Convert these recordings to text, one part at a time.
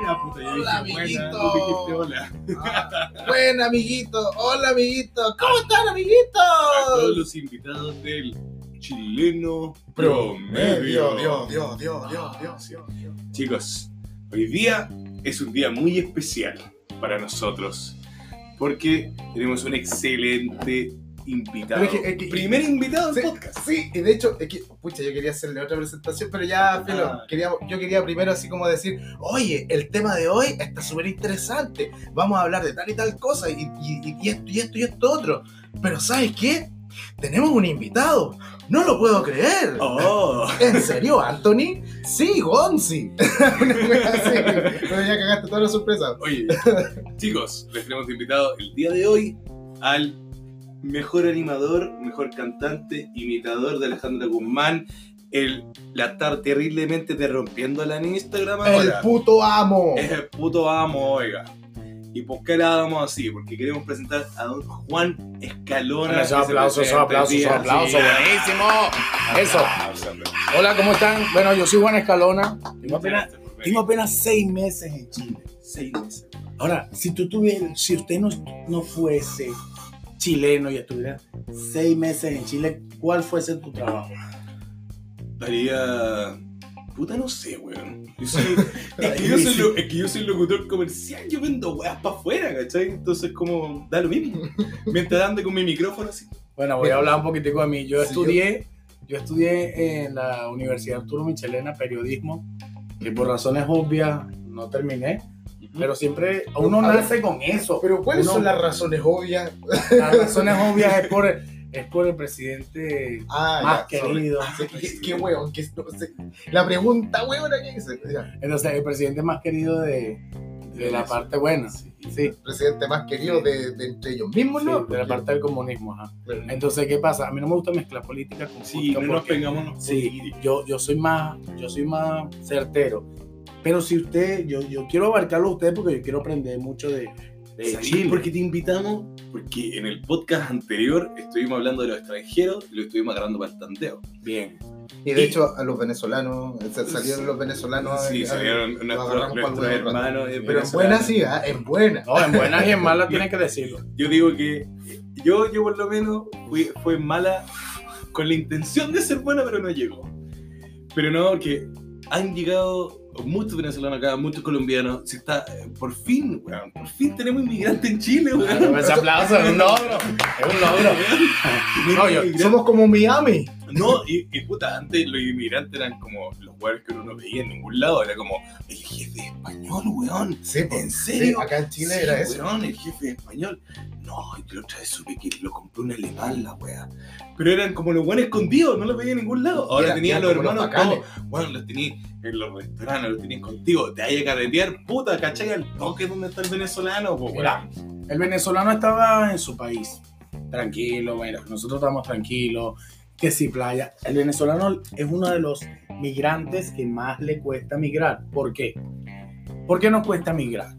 Buena puta, yo Hola, dije buena, amiguito. dijiste hola. Ah, Buen amiguito, hola amiguito, ¿cómo están A amiguitos? todos los invitados del chileno Promedio, promedio. Dios, Dios, Dios, Dios, Dios, Dios, Dios. Chicos, hoy día es un día muy especial para nosotros porque tenemos un excelente invitado. Pero es que- es que- Primer invitado Sí, del podcast. Sí, y de hecho, es que, pucha, yo quería hacerle otra presentación, pero ya, Filo, Ah. quería, yo quería primero así como decir, oye, el tema de hoy está súper interesante, vamos a hablar de tal y tal cosa, y, y- y esto y esto y esto otro, pero ¿sabes qué? Tenemos un invitado, no lo puedo creer. Oh. ¿En serio, Anthony? Sí, Gonzi. Una wea así. Pero ya cagaste toda la sorpresa. Oye, chicos, les tenemos invitado el día de hoy al mejor animador, mejor cantante, imitador de Alejandra Guzmán, el la estar terriblemente te rompiéndola en Instagram El ahora. puto amo. Es el puto amo, oiga. ¿Y por qué la damos así? Porque queremos presentar a don Juan Escalona. Esos aplausos, esos aplausos, el esos aplausos, buenísimo. Eso. Hola, ¿cómo están? Bueno, yo soy Juan Escalona. Tengo apenas, tengo apenas seis meses en Chile. seis meses. Ahora, si tú tuvieras, si usted no, no fuese chileno y estuviera seis meses en Chile, ¿cuál fuese tu trabajo? Haría. Puta, no sé, weón. Yo soy- es, que yo soy lo- es que yo soy locutor comercial, yo vendo weas para afuera, ¿cachai? Entonces, como, da lo mismo. Mientras ande con mi micrófono así. Bueno, voy a hablar un poquitico de mí. Yo Sí, estudié, yo estudié en la Universidad Arturo Michelena periodismo, que por razones obvias no terminé, pero siempre uno A ver, nace con eso. Pero ¿cuáles Uno- son las razones obvias? Las razones obvias es por, es por el presidente Ah, más ya, querido. Sí, Qué, qué no sé. La pregunta huevona que hice. Ya. Entonces, el presidente más querido de, de la parte buena. Sí. Sí, El presidente más querido de, de entre ellos mismos, sí, ¿no? de la parte del comunismo. ajá. Entonces, ¿qué pasa? A mí no me gusta mezclar política con Sí, no nos pegamos. Sí, yo, yo soy más, yo soy más certero. Pero si usted, yo, yo quiero abarcarlo a usted porque yo quiero aprender mucho de, de ¿Sabes Chile. por qué te invitamos? Porque en el podcast anterior estuvimos hablando de los extranjeros y lo estuvimos agarrando para el tanteo. Bien. Y de hecho, a los venezolanos, sa- salieron los venezolanos. Sí, salieron lo nuestros, nuestros hermanos. eh, Pero en venezolanos. buena sí, en buena. No, en buenas y en malas tiene que decirlo. Yo digo que yo, yo por lo menos fui, fue mala con la intención de ser buena, pero no llegó. Pero no, que han llegado muchos venezolanos acá, muchos colombianos. Está, eh, por fin, weón, por fin tenemos inmigrantes en Chile, weón. Ese aplauso es un logro. Es un logro. No, yo- Inmigrantes. Somos como Miami. No, y, y puta, antes los inmigrantes eran como los weones que uno no veía en ningún lado. Era como el jefe español, weón. Sí, ¿En sí, serio? acá en Chile Sí, era eso. weón, el jefe español. No, y la otra vez supe que lo compró un alemán, la wea. Pero eran como los buenos escondidos, no los veía en ningún lado. Ahora tenían los los hermanos bacanes. todos. Bueno, los tenías en los restaurantes, los tenías contigo. Te hay a carretear, puta, ¿cachai? Al toque donde está el venezolano, el venezolano estaba en su país, tranquilo, bueno, nosotros estamos tranquilos, que sí, playa. El venezolano es uno de los migrantes que más le cuesta migrar. ¿Por qué? ¿Por qué nos cuesta migrar?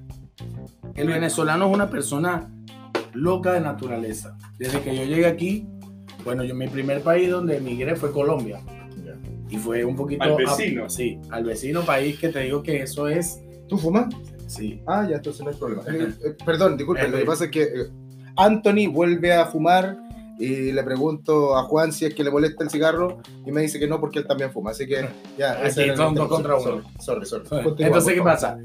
El venezolano es una persona loca de naturaleza. Desde que yo llegué aquí, bueno, yo mi primer país donde emigré fue Colombia. Y fue un poquito... Al vecino. sí, al vecino país que te digo que eso es... ¿Tú fumas? Sí, Ah, ya, entonces no hay problema. Eh, eh, perdón, disculpe, Eh, lo que pasa es que eh, Anthony vuelve a fumar y le pregunto a Juan si es que le molesta el cigarro y me dice que no porque él también fuma. Así que ya, Aquí son tema. dos contra uno. Sorry, sorry. Entonces, ¿qué pasa?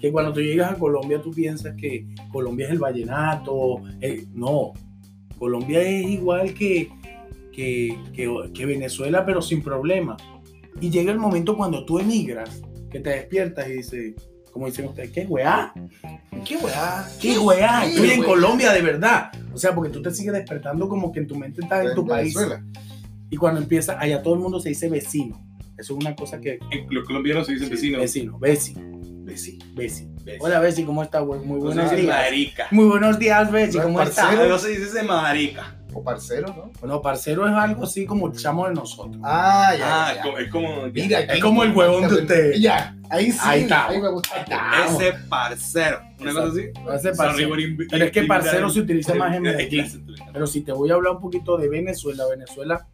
Que cuando tú llegas a Colombia, tú piensas que Colombia es el vallenato. no, Colombia es igual que, que, que- que Venezuela, pero sin problema. Y llega el momento cuando tú emigras, que te despiertas y dices, como dicen ustedes, ¿qué weá? ¿Qué weá? ¿Qué weá? ¿Qué Estoy en? Colombia de verdad. O sea, porque tú te sigues despertando como que en tu mente estás en tu país. Y cuando empieza, allá todo el mundo se dice vecino. Eso es una cosa que... En- Los colombianos se dicen. Vecino, veci, Veci. veci. Veci. Hola, Bessie, ¿cómo estás? güey? Muy No buenos días. marica. Muy buenos días, Bessie, ¿No es ¿cómo estás? No se dice marica. O parcero, ¿no? Bueno, parcero es algo así como el chamo de nosotros. Ah, ya. Ah, ya. es como- es como. Mira, Es como el huevón de usted. Ya, ahí sí. Ahí está. Ahí me gusta. Ahí está. Ese parcero. Una cosa así. Ese parcero. Pero es que parcero se utiliza más en que Medellín. Pero si te voy a hablar un poquito de Venezuela, Venezuela,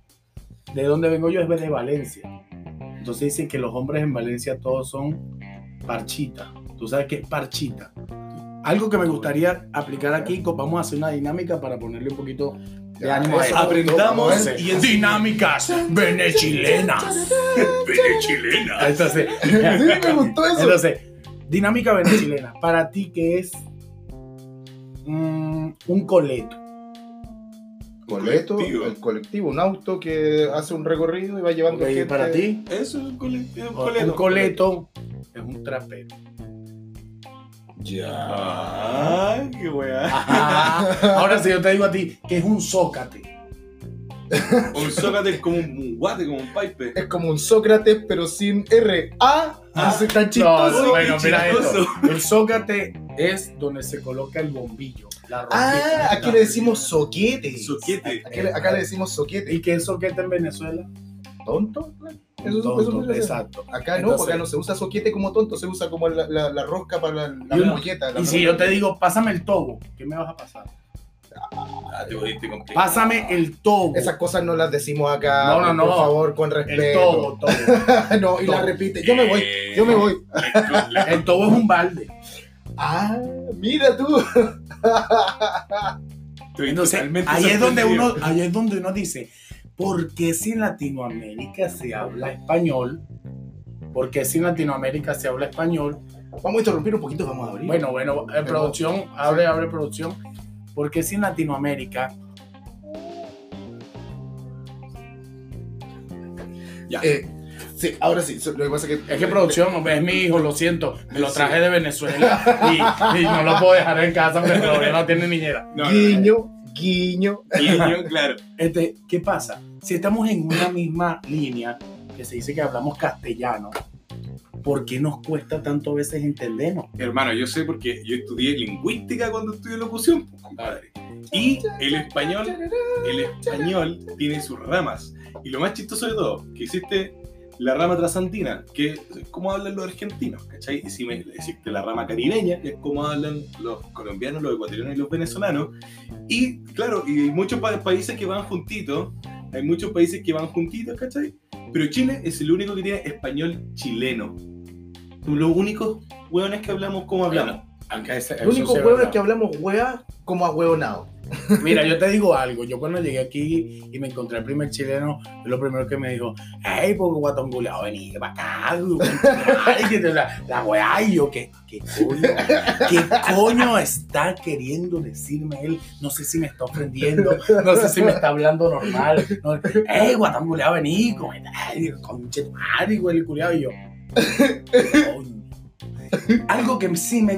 de donde vengo yo es de Valencia. Entonces dicen que los hombres en Valencia todos son parchita. ¿Tú sabes qué es parchita? Algo que me gustaría aplicar aquí, vamos a hacer una dinámica para ponerle un poquito Ya, ánimo a eso. esto. Aprendamos y en Dinámicas venechilenas. chilena. Entonces, Sí, me gustó eso. entonces, dinámica venechilena. Para ti, ¿qué es mm, un coleto? Coleto, colectivo. el colectivo, un auto que hace un recorrido y va llevando Ok, gente. para ti, Eso es un coleto. un coleto es un trapero. Ya. Qué weá. Ahora si yo te digo a ti que es un zócate. Un zócate es como un guate, como un pipe. Es como un Sócrates, pero sin R. Ah, Ah. no tan No, chistoso. no, bueno, mira esto. El zócate es donde se coloca el bombillo. La Ah, aquí le decimos soquete. Soquete. Acá le decimos soquete. ¿Y qué es soquete en Venezuela? ¿Tonto? Eso, Tonto, eso- exacto. Acá no, porque acá no se usa soquete como tonto, se usa como la, la- la rosca para la, la Y si yo te digo, pásame el tobo, ¿qué me vas a pasar? Ah, te Pásame el tobo. Esas cosas no las decimos acá, No, no, no. por favor, con El respeto. tobo, tobo. no, y la repite. Yo me voy, Eh, yo me voy. El tobo es un balde. Ah, mira tú. Entonces, ahí es donde uno, ahí es donde uno dice, ¿por qué si en Latinoamérica se habla español? ¿Por qué si en Latinoamérica se habla español? Vamos a interrumpir un poquito, vamos a abrir. Bueno, bueno, en producción, abre, abre producción. ¿Por qué si en Latinoamérica Ya. Eh, sí, ahora sí. Lo que pasa es que. Es que producción, es mi hijo, lo siento. Me lo traje de Venezuela y, y no lo puedo dejar en casa porque todavía no tiene niñera. No, no, Guiño, guiño. no. Guiño, claro. Este, ¿Qué pasa? Si estamos en una misma línea, que se dice que hablamos castellano, ¿por qué nos cuesta tanto a veces entendernos? Hermano, yo sé porque yo estudié lingüística cuando estudié locución, pues, compadre. Y el español, el español tiene sus ramas. Y lo más chistoso de todo, que existe la rama trasandina, que es como hablan los argentinos, ¿cachai? Y si me, existe la rama caribeña, que es como hablan los colombianos, los ecuatorianos y los venezolanos. Y claro, y hay muchos pa- países que van juntitos, hay muchos países que van juntitos, ¿cachai? Pero Chile es el único que tiene español chileno. Los únicos hueones que hablamos como hablamos. El único huevo es que hablamos hueá como a hueonado. Mira, yo te digo algo. Yo cuando llegué aquí y me encontré al primer chileno, lo primero que me dijo, hey, porque guatonguleado, vení para acá, la, la weá, y yo, ¿qué, qué coño? ¿Qué coño está queriendo decirme él? No sé si me está ofendiendo, no sé si me está hablando normal. No, hey, guatonguleado, vení, conche tu madre, güey, el culiado, y yo, coño. Algo que sí me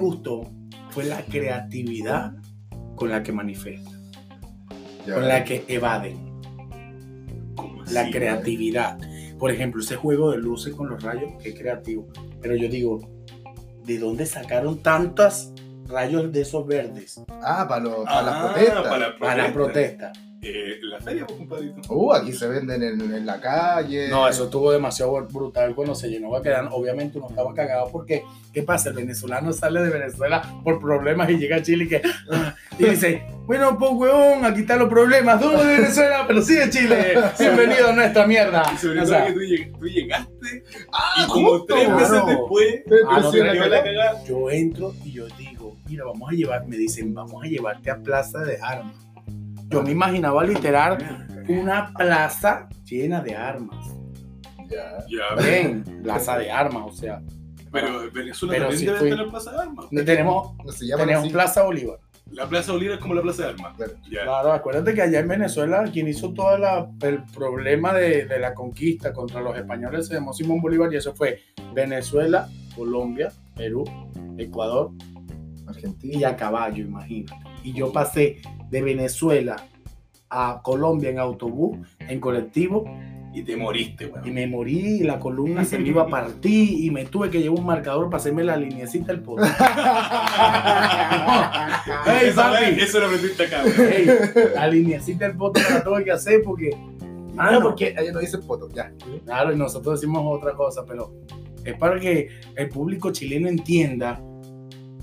fue la creatividad con la que manifiesta, con la que evaden, ¿Cómo la creatividad. Por ejemplo, ese juego de luces con los rayos, qué creativo. Pero yo digo, ¿de dónde sacaron tantos rayos de esos verdes Ah, para, Ah, las protestas. para la para la protesta? Eh, la feria, pues, compadrito. Uh, aquí se venden en, en la calle. No, eso estuvo demasiado brutal cuando se llenó Baquedano. Obviamente uno estaba cagado porque, ¿qué pasa? El venezolano sale de Venezuela por problemas y llega a Chile y, que, ah, y dice, bueno, pues weón, aquí están los problemas, tú de Venezuela, pero sí de Chile, bienvenido a nuestra mierda. Y sobre O todo sea, que tú, lleg- tú llegaste Ah, y como justo, tres meses claro. después Ah, no, la cagada. yo entro y yo digo, mira, vamos a llevar, me dicen, vamos a llevarte a Plaza de Armas. Yo me imaginaba literal una plaza llena de armas. Ya. Ya, Bien, plaza de armas, o sea, pero Venezuela Pero también sí debe fui- tener plaza de armas. tenemos, No se llama tenemos así. Plaza Bolívar. La plaza Bolívar es como la plaza de armas. Claro. Acuérdate que allá en Venezuela quien hizo todo el problema de, de la conquista contra los españoles se llamó Simón Bolívar y eso fue Venezuela, Colombia, Perú, Ecuador y Argentina. a caballo, imagínate. Y yo pasé de Venezuela a Colombia en autobús, en colectivo, Y te moriste, y weón. me morí y la columna se me iba a partir y me tuve que llevar un marcador para hacerme la lineecita del poto. ¡Ey, Esa papi! weá- Eso lo aprendiste acá, weón. Ey, la lineecita del poto me la tuve que hacer porque... Ah, no, porque allá no dice foto, ya. Claro, y nosotros decimos otra cosa, pero es para que el público chileno entienda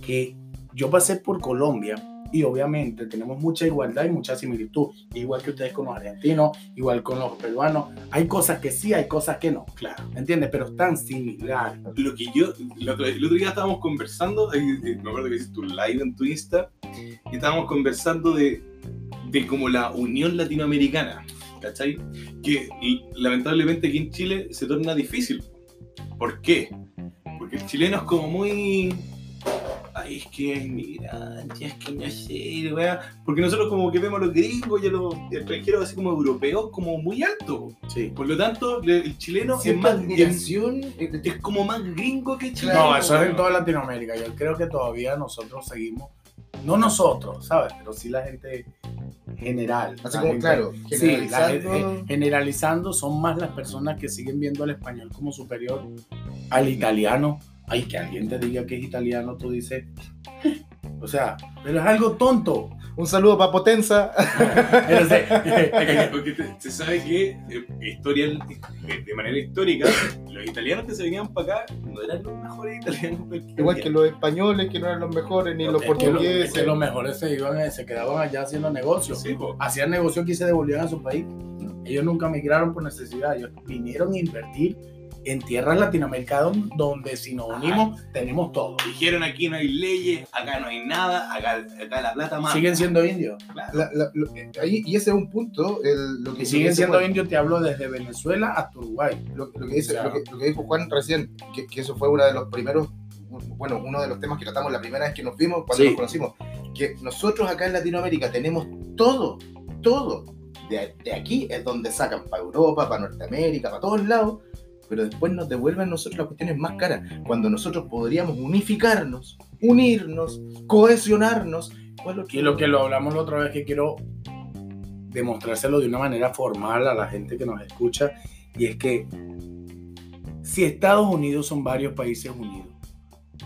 que yo pasé por Colombia y obviamente tenemos mucha igualdad y mucha similitud, igual que ustedes con los argentinos, igual con los peruanos. Hay cosas que sí, hay cosas que no, Claro. ¿entiendes? Pero están similares. Lo que yo, el otro, el otro día estábamos conversando, eh, me acuerdo que hiciste un live en tu Insta, y estábamos conversando de, de como la unión latinoamericana, ¿cachai? Que lamentablemente aquí en Chile se torna difícil. ¿Por qué? Porque el chileno es como muy... Ay, es que es inmigrante, es que no sé, weá. Porque nosotros como que vemos a los gringos y a los extranjeros así como europeos como muy alto. Sí. Por lo tanto, el chileno es más... Es, admiración. eh, es como más gringo que chileno. No, eso es en toda Latinoamérica. Yo creo que todavía nosotros seguimos, no nosotros, ¿sabes? Pero sí la gente general. Así como, gente- claro, Sí, la generalizando. gen- generalizando son más las personas que siguen viendo al español como superior al italiano. Ay, que alguien te diga que es italiano, tú dices. O sea, pero es algo tonto. Un saludo para Potenza. Se- Porque te- se sabe que eh, historial, eh, de manera histórica, los italianos que se venían para acá no eran los mejores italianos. Igual que los españoles, que no eran los mejores, ni los es que lo- portugueses. es que los mejores se iban, se quedaban allá haciendo negocios. Sí, hacían negocio aquí y se devolvían a su país. Ellos nunca migraron por necesidad, ellos vinieron a invertir en tierras latinoamericanas donde si nos unimos tenemos todo. Dijeron aquí no hay leyes, acá no hay nada, acá, acá la plata más. Siguen siendo indios. Claro. La- la- lo- eh, ahí- y ese es un punto. el- lo que Y siguen siendo Juan- indios, te hablo desde Venezuela hasta Uruguay. Lo, lo que dice, lo, que, lo que dijo Juan recién, que, que eso fue uno de los primeros, bueno, uno de los temas que tratamos la primera vez que nos vimos, cuando Sí. nos conocimos, que nosotros acá en Latinoamérica tenemos todo, todo. De, de aquí es donde sacan para Europa, para Norteamérica, para todos lados, pero después nos devuelven nosotros las cuestiones más caras, cuando nosotros podríamos unificarnos, unirnos, cohesionarnos. ¿cuál otro? Y lo que lo hablamos la otra vez que quiero demostrárselo de una manera formal a la gente que nos escucha, y es que si Estados Unidos son varios países unidos,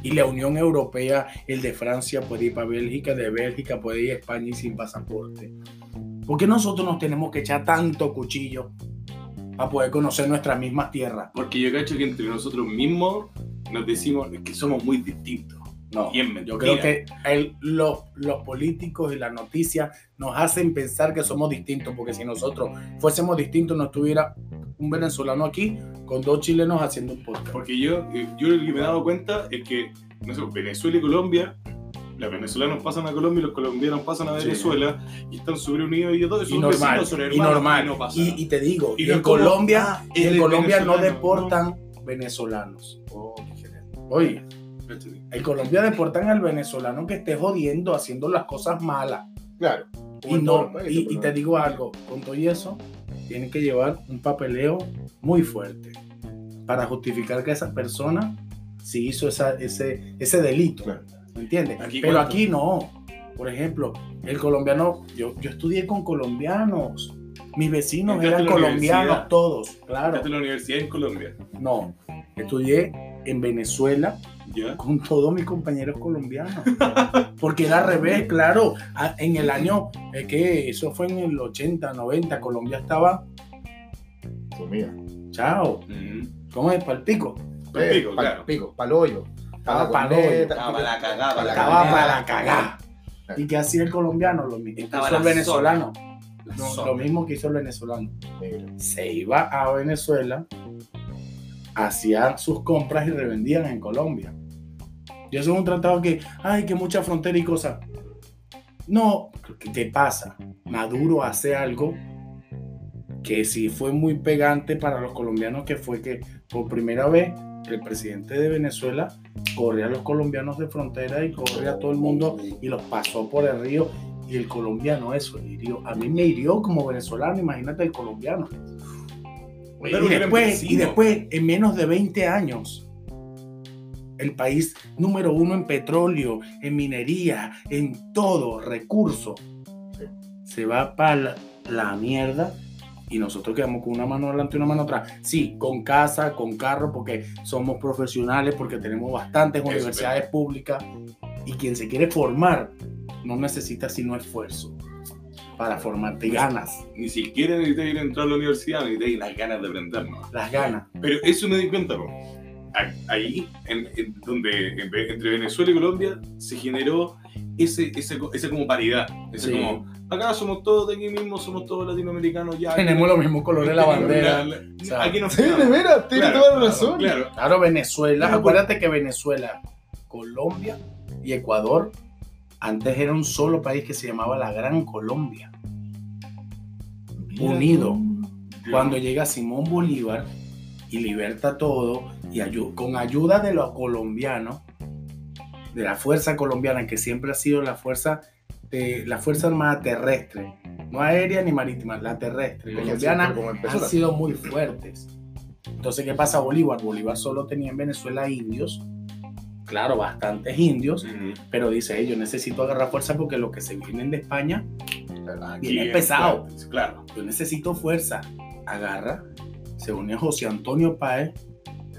y la Unión Europea, el de Francia puede ir para Bélgica, de Bélgica puede ir a España y sin pasaporte. ¿Por qué nosotros nos tenemos que echar tanto cuchillo para poder conocer nuestras mismas tierras? Porque yo cacho que entre nosotros mismos nos decimos que somos muy distintos. No, yo creo que el- los, los políticos y las noticias nos hacen pensar que somos distintos, porque si nosotros fuésemos distintos, no estuviera un venezolano aquí con dos chilenos haciendo un podcast. Porque yo, eh, yo lo que me he dado cuenta es que, no sé, Venezuela y Colombia, los venezolanos pasan a Colombia y los colombianos pasan a Sí. Venezuela y están súper unidos ellos dos. Y normal, son y normal. y no pasa Y, y te digo, Y y en Colombia, ah, y en Colombia no deportan venezolanos. Oh. Oye, ¿Cachai? en Colombia deportan al venezolano que esté jodiendo, haciendo las cosas malas. Claro. Y, todos no, y, y te digo algo, con todo y eso, tienen que llevar un papeleo muy fuerte para justificar que esa persona sí hizo esa, ese, ese delito. Claro. ¿Me entiendes? Aquí Pero cuánto. aquí no. Por ejemplo, el colombiano, yo, yo estudié con colombianos. Mis vecinos Entraste eran colombianos todos, claro. Estás en la universidad en Colombia. No, estudié en Venezuela ¿Ya? con todos mis compañeros colombianos. Porque era al revés, claro. Ah, En el año, es que eso fue en el 80, 90, Colombia estaba, Comida. chao. ¿cómo es? Palpico. Pal pico, Eh, claro. pico, palollo. Estaba estaba la cagada, para la Estaba cagada. para la cagá. ¿Y qué hacía el colombiano? Lo mismo que hizo el la venezolano. No, lo mismo que hizo el venezolano. Se iba a Venezuela, hacía sus compras y revendían en Colombia. Y eso es un tratado que, ay, que mucha frontera y cosas. No, ¿qué te pasa? Maduro hace algo que sí fue muy pegante para los colombianos, que fue que por primera vez el presidente de Venezuela corre a los colombianos de frontera y corre a todo el mundo y los pasó por el río. Y el colombiano eso hirió. A mí me hirió como venezolano, imagínate el colombiano. Claro, y, después, y después, en menos de 20 años, el país número uno en petróleo, en minería, en todo, recurso, se va para la, la mierda y nosotros quedamos con una mano adelante y una mano atrás. Sí, con casa, con carro, porque somos profesionales, porque tenemos bastantes Eso, universidades públicas y quien se quiere formar no necesita sino esfuerzo para formarte, ganas, Ni siquiera necesitas ir a entrar a la universidad, necesitas las ganas de aprender, ¿no? las ganas. Pero eso me di cuenta. A- ahí, en, en donde entre Venezuela y Colombia, se generó ese, ese, ese como paridad. Ese Sí. como, acá somos todos de aquí mismo, somos todos latinoamericanos, ya. Tenemos los mismos colores de la bandera. La- O sea, aquí nos Sí, de veras, tienes Claro, toda la razón. Claro. Claro, Venezuela. Claro, Acuérdate que Venezuela, Colombia y Ecuador antes era un solo país que se llamaba la Gran Colombia. Unido. Cuando llega Simón Bolívar y liberta todo y ayu- con ayuda de los colombianos, de la fuerza colombiana que siempre ha sido la fuerza de la fuerza armada terrestre, no aérea ni marítima, la terrestre colombiana han sido muy fuertes. Entonces, ¿qué pasa Bolívar? Bolívar solo tenía en Venezuela indios, claro, bastantes indios, pero dice, "Hey, yo necesito agarrar fuerza porque lo que se vienen de España, Aquí Viene es pesado. fuerte, Claro. yo necesito fuerza. Agarra, se une a José Antonio Páez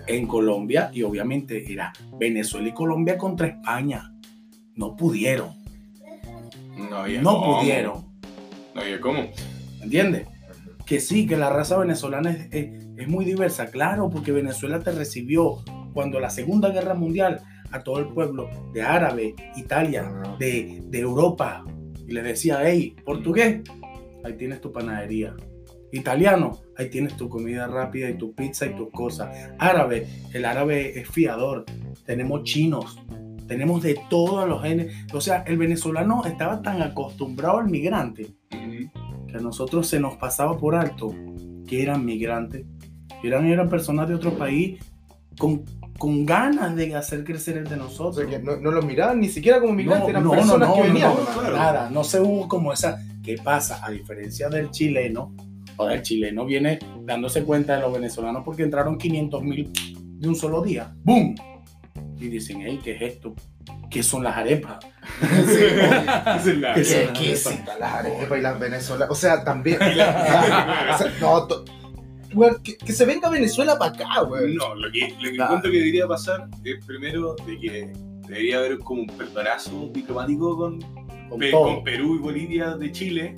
en Colombia y obviamente era Venezuela y Colombia contra España. No pudieron, No había no cómo. pudieron, No había cómo. ¿entiendes? Que sí, que la raza venezolana es, es- es muy diversa, claro, porque Venezuela te recibió cuando la Segunda Guerra Mundial a todo el pueblo de árabe, Italia, de, de Europa, y le decía, hey, portugués, ahí tienes tu panadería. Italiano, ahí tienes tu comida rápida y tu pizza y tus cosas. Árabe, el árabe es fiador. Tenemos chinos, tenemos de todos los genes. O sea, el venezolano estaba tan acostumbrado al migrante Ujú. que a nosotros se nos pasaba por alto que eran migrantes, eran, eran personas de otro país con, con ganas de hacer crecer el de O nosotros. sea, que no, no los miraban ni siquiera como migrantes, eran no, personas no, que no, venían. no, claro. nada, no se hubo como esa. ¿Qué pasa? A diferencia del chileno, o el chileno viene dándose cuenta de los venezolanos porque entraron 500 mil de un solo día. ¡Boom! Y dicen, hey, ¿qué es esto? ¿Qué son las arepas? Es la- Que Qué son las arepas y las venezolanas. O sea, también. o sea, no, to- Weón, que, que se venga Venezuela para acá, güey. No, lo que, lo que Claro. encuentro que debería pasar es primero de que debería haber como un perdonazo diplomático con, Con Pe- todo. con Perú y Bolivia de Chile.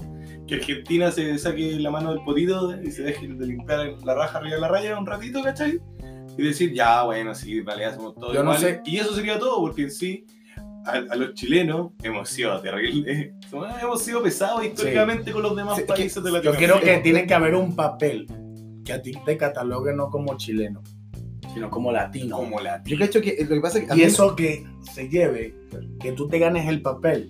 Que Argentina se saque la mano del potito y se deje de limpiar la raja arriba de la raya un ratito, ¿cachai? Y decir, ya, bueno, sí, vale, hacemos todo Yo no sé. Y eso sería todo, porque en sí, a, a los chilenos hemos sido terribles. Hemos sido pesados históricamente con los demás Sí, que- países de Yo Latinoamérica. creo que tiene que haber un papel que a ti te catalogue no como chileno, sino como latino. Como la Yo cacho que lo que pasa es que. a Y eso que se lleve, que tú te ganes el papel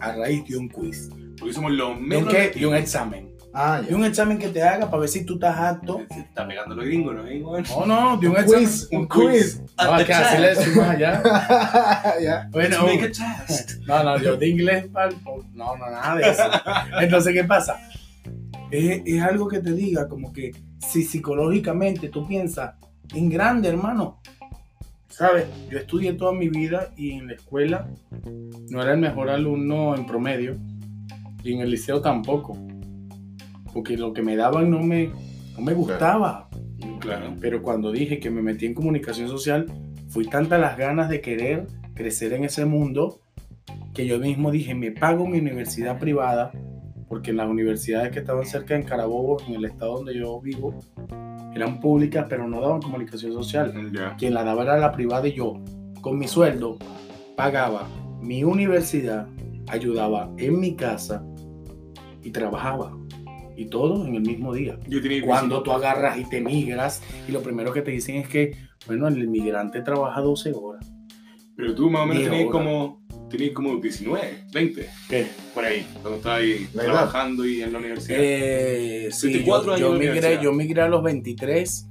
a raíz de un quiz, Porque somos los de un, menos. qué? de un examen. Ah, De un examen que te haga para ver si tú estás apto. Se está pegando los gringos, ¿no? Ahí, weón. No, no, de un, Un examen. quiz, un quiz. No, es que así le decimos allá. ya. Bueno, To make a test. no, no, yo de inglés, pal- no, no, nada de eso. Entonces, ¿qué pasa? Es, es algo que te diga, como que si psicológicamente tú piensas en grande, hermano. ¿Sabes? Yo estudié toda mi vida y en la escuela no era el mejor alumno en promedio y en el liceo tampoco. Porque lo que me daban no me, no me gustaba. Claro. Pero cuando dije que me metí en comunicación social, fui tantas las ganas de querer crecer en ese mundo que yo mismo dije, me pago mi universidad privada, porque en las universidades que estaban cerca en Carabobo, en el estado donde yo vivo, eran públicas, pero no daban comunicación social. Ya. Quien la daba era la privada y yo, con mi sueldo, pagaba mi universidad, ayudaba en mi casa y trabajaba. Y todo en el mismo día Yo tenía cuando tú agarras y te migras y lo primero que te dicen es que, bueno, el migrante trabaja 12 horas. Pero tú más o menos tenías como, tenías como 19, 20, ¿Qué? por ahí, cuando estabas ahí trabajando y en la universidad. Eh, sí, 24 yo, años yo migré, yo migré a los 23,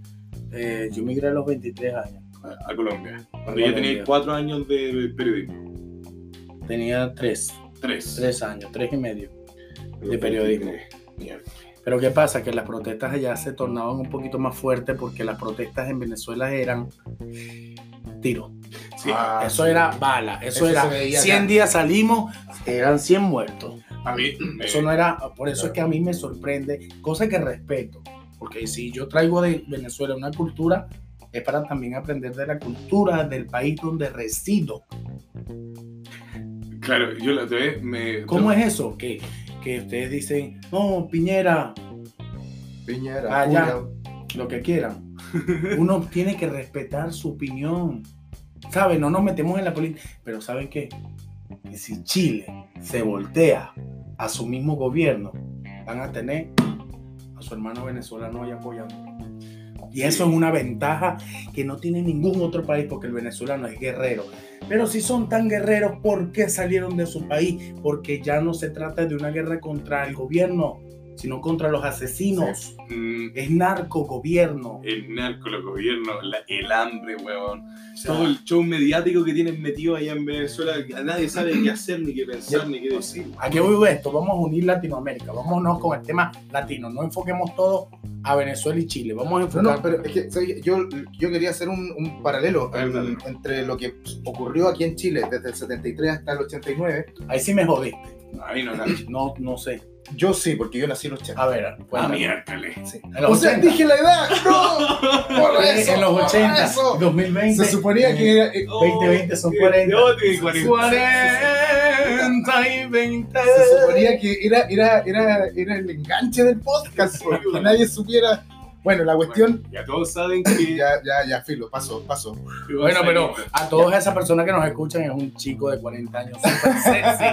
eh, yo migré a los 23 años. a, a Colombia. Cuando ya tenías 4 años de periodismo. Tenía 3, 3. 3 años, 3 y medio. de periodismo. Pero ¿qué pasa? Que las protestas allá se tornaban un poquito más fuertes porque las protestas en Venezuela eran tiro. Sí. Ah, Eso sí. era bala, eso, Eso era veía 100 acá. días salimos, eran 100 muertos. A mí, Eso eh, no era, por eso es que a mí me sorprende, cosa que respeto, porque si yo traigo de Venezuela una cultura, es para también aprender de la cultura del país donde resido. claro, yo la me. ¿Cómo es eso? Que, que ustedes dicen, no, Piñera, Piñera, Allá. Cuya. lo que quieran. Uno tiene que respetar su opinión. ¿Saben? No nos metemos en la política. Pero ¿saben qué? que si Chile se voltea a su mismo gobierno, van a tener a su hermano venezolano ahí apoyando. Y eso es una ventaja que no tiene ningún otro país porque el venezolano es guerrero. Pero si son tan guerreros, ¿por qué salieron de su país? Porque ya no se trata de una guerra contra el gobierno, sino contra los asesinos. Mm, Es narco gobierno. el narco, los gobiernos, la- el hambre, weón. Todo el show mediático que tienen metido allá en Venezuela, nadie sabe qué hacer, ni qué pensar, ni qué decir. ¿A qué voy esto? Vamos a unir Latinoamérica. Vámonos con el tema latino. No enfoquemos todo a Venezuela y Chile. Vamos a No, enfocar. no, pero es que ¿sabes yo, yo quería hacer un, un paralelo ver, en- entre lo que ocurrió aquí en Chile desde el 73 hasta el 89. Ahí sí me jodiste. A mí no. No, no sé. Yo sí, porque yo nací en los 80. A ver, Ah, cuéntame. miércoles. Sí. O sea, 80. dije la edad. ¡No! Por eso, en los por 80, eso. 2020. Se suponía que era. eh, 20, son 40. Yo tengo 40. 40 y 20. Se suponía que era, era, era, era el enganche del podcast, porque nadie supiera. Bueno, la cuestión. Bueno, ya todos saben que. Ya, ya, ya, filo, paso, paso. Bueno, pero a todas esas personas que nos escuchan es un chico de 40 años súper sexy,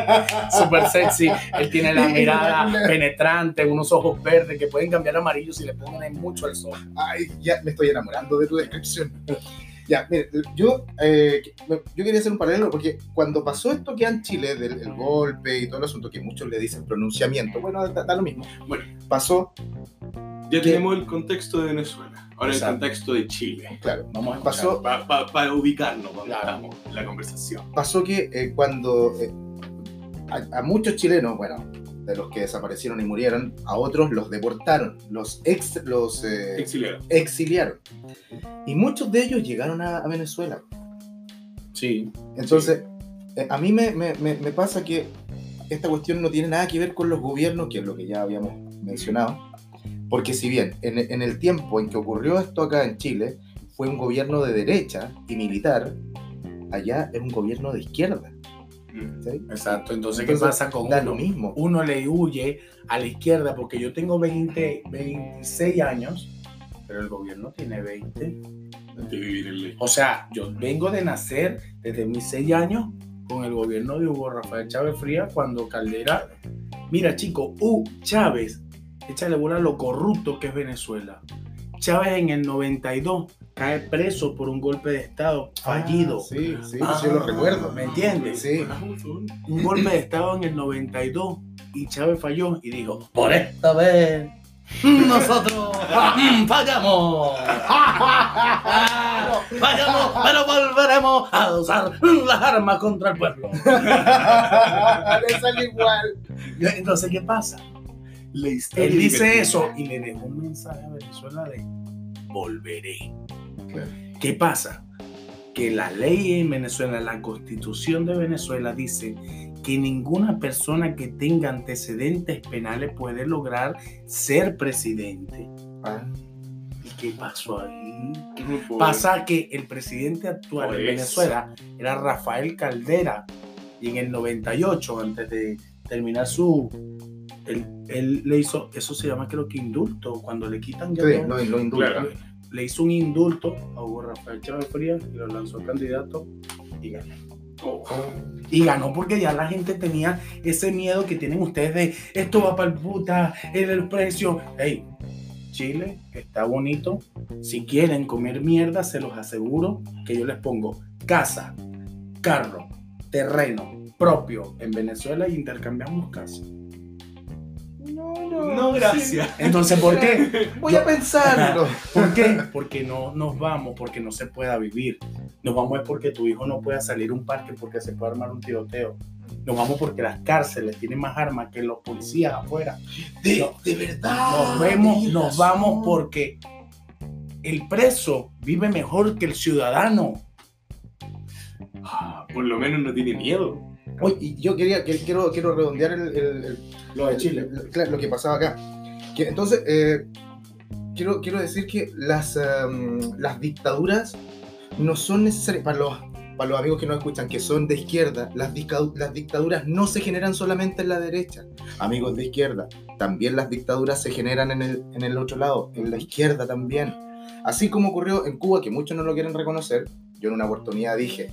súper sexy. Él tiene la mirada penetrante, unos ojos verdes que pueden cambiar a amarillos si le ponen mucho el sol. Ay, ya me estoy enamorando de tu descripción. Ya, mire, yo, eh, yo quería hacer un paralelo porque cuando pasó esto que en Chile, del el golpe y todo el asunto que muchos le dicen pronunciamiento, bueno, da, da lo mismo. Bueno. pasó, Ya tenemos el contexto de Venezuela. Ahora Exacto. el contexto de Chile. claro, Vamos a pasó, Para ubicarnos cuando Claro. estamos en la conversación. pasó que eh, cuando eh, a, a muchos chilenos, bueno, de los que desaparecieron y murieron, a otros los deportaron, los, ex, los eh, Exiliado. exiliaron. Y muchos de ellos llegaron a, a Venezuela. Sí. Entonces, a mí me, me- me- me pasa que esta cuestión no tiene nada que ver con los gobiernos, que es lo que ya habíamos mencionado, porque si bien en, en el tiempo en que ocurrió esto acá en Chile, fue un gobierno de derecha y militar, allá es un gobierno de izquierda. Mm. ¿sí? Exacto. Entonces, ¿qué Entonces, pasa con Da uno? lo mismo. Uno le huye a la izquierda porque yo tengo 20, 26 años, pero el gobierno tiene 20. De vivir en ley. O sea, yo vengo de nacer desde mis 6 años con el gobierno de Hugo Rafael Chávez Frías cuando Caldera. Mira, chico, U Chávez, échale bola a lo corrupto que es Venezuela. Chávez en el 92 cae preso por un golpe de Estado fallido. Ah, sí, sí, Ah, sí, lo recuerdo. ¿Me entiendes? Sí. Un golpe de Estado en el 92 y Chávez falló y dijo, por esta vez nosotros fallamos. Fallamos, pero volveremos a usar las armas contra el pueblo. Le sale igual. Entonces, ¿qué pasa? La historia Él dice eso y le dejó un mensaje a Venezuela de volveré. Claro. ¿Qué pasa? Que la ley en Venezuela, la constitución de Venezuela dice que ninguna persona que tenga antecedentes penales puede lograr ser presidente. Ah, ¿Y qué pasó ahí? Pasa que el presidente actual en eso. Venezuela era Rafael Caldera y en el 98, antes de terminar su... Él, él le hizo, eso se llama creo que indulto, cuando le quitan ya sí, todo. lo, lo indulta. Claro. le hizo un indulto a Hugo Rafael Chávez Frías y lo lanzó candidato y ganó. Oh. Y ganó porque ya la gente tenía ese miedo que tienen ustedes de esto va para el puta, el, el precio. Hey, Chile está bonito. Si quieren comer mierda, se los aseguro que yo les pongo casa, carro, terreno propio en Venezuela y intercambiamos casa. No, No, gracias. Entonces, ¿por qué? Voy a pensarlo. ¿Por qué? Porque no nos vamos, porque no se pueda vivir. Nos vamos es porque tu hijo no pueda salir a un parque porque se puede armar un tiroteo. Nos vamos porque las cárceles tienen más armas que los policías afuera. De, No. de verdad. Nos vemos, nos razón. vamos porque el preso vive mejor que el ciudadano. Ah, por lo menos no tiene miedo. Oye, y yo quería, que, quiero, quiero redondear el, el- el- Lo de Chile. lo que pasaba acá. Que, entonces, eh, quiero, quiero decir que las, em, las dictaduras no son necesarias, para los, para los amigos que nos escuchan, que son de izquierda, las, las dictaduras no se generan solamente en la derecha. Amigos de izquierda, también las dictaduras se generan en el, en el otro lado, en la izquierda también. Así como ocurrió en Cuba, que muchos no lo quieren reconocer, yo en una oportunidad dije,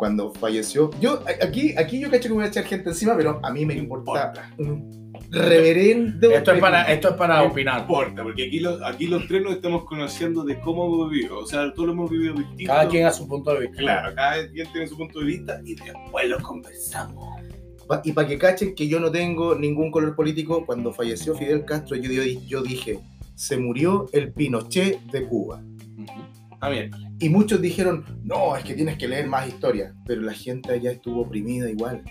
cuando falleció. Yo, a- aquí, aquí yo cacho que me voy a echar gente encima, pero a mí me importa importa. un reverendo. Esto es para, esto es para No opinar. importa, porque aquí, lo- aquí los tres nos estamos conociendo de cómo hemos vivido. O sea, todos lo hemos vivido distinto. Cada quien a su punto de vista. Claro, cada quien tiene su punto de vista y después lo conversamos. Y para que cachen que yo no tengo ningún color político, cuando falleció Fidel Castro, yo, yo, yo dije, se murió el Pinochet de Cuba. A ver, Y muchos dijeron, no, es que tienes que leer más historia. Pero la gente allá estuvo oprimida igual.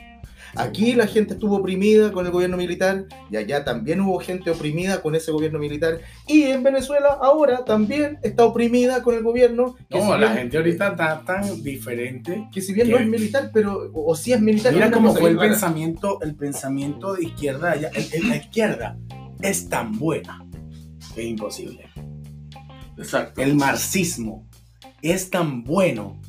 Aquí la gente estuvo oprimida con el gobierno militar y allá también hubo gente oprimida con ese gobierno militar. Y en Venezuela ahora también está oprimida con el gobierno. Que No, si la bien- gente ahorita está tan diferente. Que si bien no ¿Qué? es militar, pero o, o sí es militar. Mira cómo fue el rara. pensamiento, el pensamiento de izquierda allá. El- el- la izquierda es tan buena que es imposible. Exacto. El marxismo es tan bueno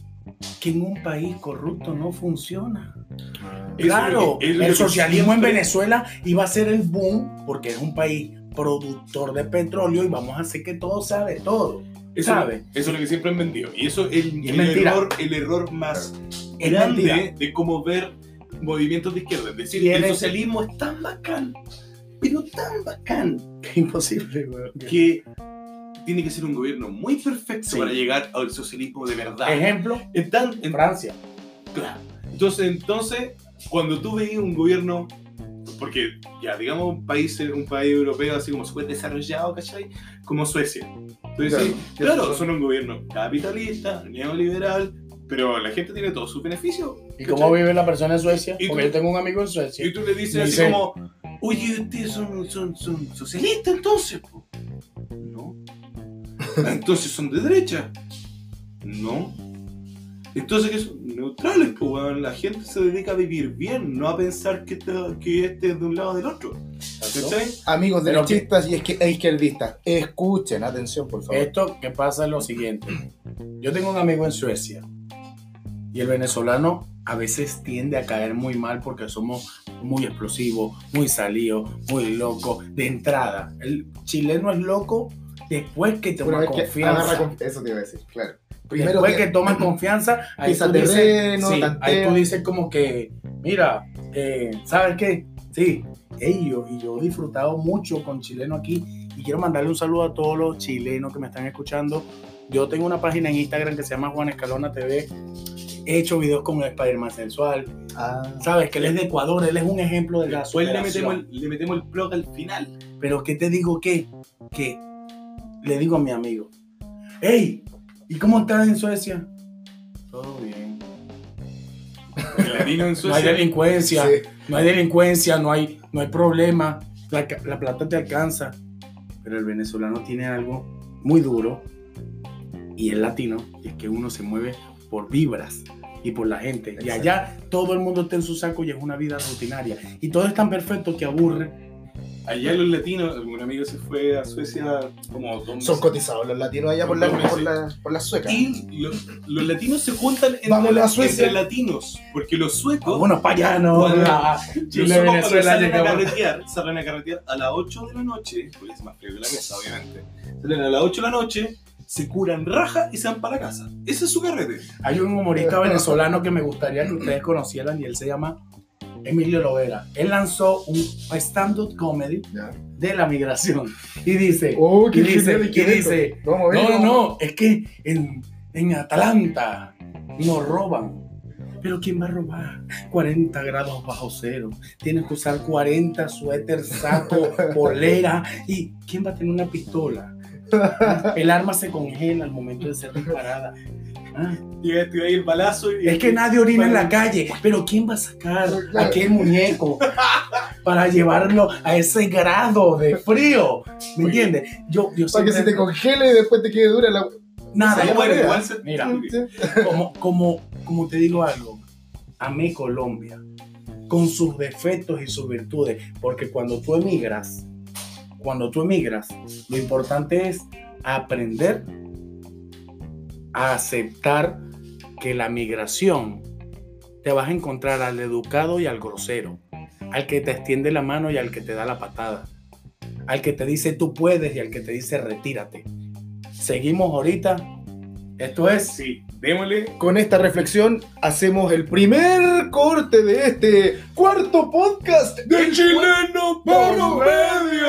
que en un país corrupto no funciona. Ah. Claro, es que- el es que socialismo en Venezuela iba a ser el boom porque es un país productor de petróleo y vamos a hacer que todo sea de todo. Eso, ¿sabe? eso es lo que siempre han vendido. Y eso es el, el error, el error más grande mentira. de cómo ver movimientos de izquierda. Es decir, el socialismo es tan bacán, pero tan bacán, Es imposible, güey. que tiene que ser un gobierno muy perfecto Sí. para llegar al socialismo de verdad. Ejemplo, En tan- en- Francia. claro. Entonces, entonces, cuando tú veías un gobierno, porque ya, digamos, un país, un país europeo así como súper desarrollado, ¿cachai? Como Suecia. Entonces, Claro. sí, claro, son un gobierno capitalista, neoliberal, pero la gente tiene todos sus beneficios. ¿Y cómo vive la persona en Suecia? ¿Y Porque tú? yo tengo un amigo en Suecia. Y tú le dices así como, oye, ustedes son, son, son socialistas entonces, po?". No. Entonces son de derecha. No. Entonces que son neutrales, pues weón. La gente se dedica a vivir bien, no a pensar que, este- que este es de un lado o del otro. ¿Cachai? Amigos derechistas y izquier- e izquierdistas, escuchen, atención por favor. Esto que pasa es lo siguiente. Yo tengo un amigo en Suecia y el venezolano a veces tiende a caer muy mal porque somos muy explosivos, muy salidos, muy locos de entrada. El chileno es loco después que toma que confianza. Eso te iba a decir, claro. Primero Después que- que toma confianza, ahí tú, dices, terreno, sí, tantea. ahí tú dices como que, mira, eh, ¿sabes qué? Sí, ellos y yo he disfrutado mucho con chileno aquí y quiero mandarle un saludo a todos los chilenos que me están escuchando. Yo tengo una página en Instagram que se llama Juan Escalona TV. He hecho videos con el Spider-Man sensual. Ah, Sabes que él es de Ecuador, él es un ejemplo de la Después le metemos, el, le metemos el plug al final. Pero ¿qué te digo qué? Que le digo a mi amigo, hey, ¿y cómo estás en Suecia? Todo bien. En No hay Suecia. delincuencia, sí. no hay delincuencia, no hay, no hay problema, la, plata te alcanza. Pero el venezolano tiene algo muy duro y el latino, y es que uno se mueve por vibras y por la gente. Y Exacto. allá todo el mundo está en su saco y es una vida rutinaria. Y todo es tan perfecto que aburre. Allá los latinos, un amigo se fue a Suecia como dos meses. Son cotizados los latinos allá por la, por la, por la sueca. Y los, los latinos se juntan entre, Vámonos a Suecia. entre latinos, porque los suecos la- los Chile, Venezuela, salen a carretear, salen a carretear a las 8 de la noche, porque es más frío que la mesa, obviamente. Salen a las 8 de la noche, se curan raja y se van para la casa. Ese es su carrete. Hay un humorista venezolano que me gustaría que ustedes conocieran y él se llama Emilio Lovera. Él lanzó un stand-up comedy de la migración y dice, Oh, y dice, y no, no, no, es que en, en Atalanta nos roban. Pero ¿quién va a robar? 40 grados bajo cero. Tienes que usar 40 suéter, saco, polera. ¿Y quién va a tener una pistola? El arma se congela al momento de ser disparada. Ah, ahí el balazo y. Es que nadie orina en la calle, pero ¿quién va a sacar aquel muñeco para llevarlo a ese grado de frío? ¿Me entiendes? Yo, yo Para que se te congele y después te quede dura la. Nada, igual se- Mira, como, como, como te digo algo, amé Colombia con sus defectos y sus virtudes, porque cuando tú emigras, cuando tú emigras, lo importante es aprender a aceptar que la migración te vas a encontrar al educado y al grosero, al que te extiende la mano y al que te da la patada, al que te dice tú puedes y al que te dice retírate. Seguimos ahorita Esto es Sí, démosle. Con esta reflexión hacemos el primer corte de este cuarto podcast ¡De chileno ¡Vamos, medio!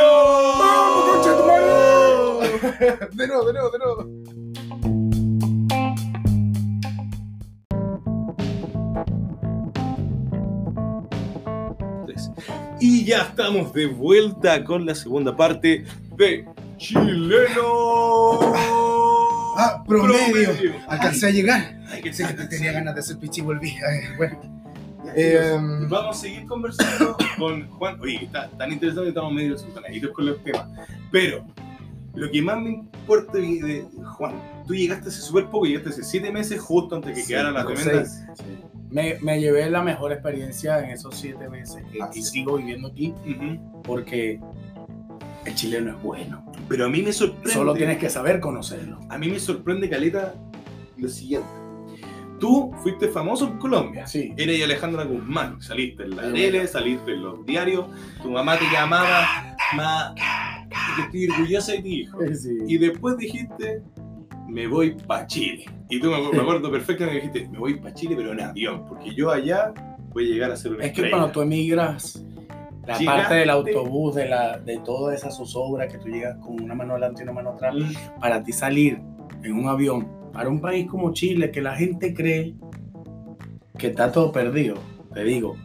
¡Vamos, concha tu madre! De nuevo, de nuevo, de nuevo. Y ya estamos de vuelta con la segunda parte de Chileno. Ah, promedio. Alcancé a llegar. Ay, que Sí, tenía ganas de hacer pichi y volví. Ay, Bueno, Eh, chicos, Vamos a seguir conversando con Juan. Oye, está tan interesante que estamos medio sultanaditos con los temas. Pero lo que más me importa de, de- Juan, tú llegaste hace súper poco, llegaste hace siete meses, justo antes que Sí, quedaran las con tremendas. Me, me llevé la mejor experiencia en esos siete meses que, y sí. sigo viviendo aquí Ujú. porque el chileno es bueno. Pero a mí me sorprende. Solo tienes que saber conocerlo. A mí me sorprende, Caleta, lo siguiente. Tú fuiste famoso en Colombia. Sí. Eres Alejandra Guzmán. Saliste en la Sí, tele, saliste en los diarios. Tu mamá te llamaba, ma, que estoy orgullosa de ti, hijo. Y después dijiste, me voy para Chile. Y tú me, me acuerdo perfectamente que dijiste, me voy para Chile, pero en avión, porque yo allá voy a llegar a ser una Es que estrella. cuando tú emigras, la parte del autobús, de, la, de toda esa zozobra que tú llegas con una mano adelante y una mano atrás, Mm, para ti salir en un avión para un país como Chile, que la gente cree que está todo perdido, te digo,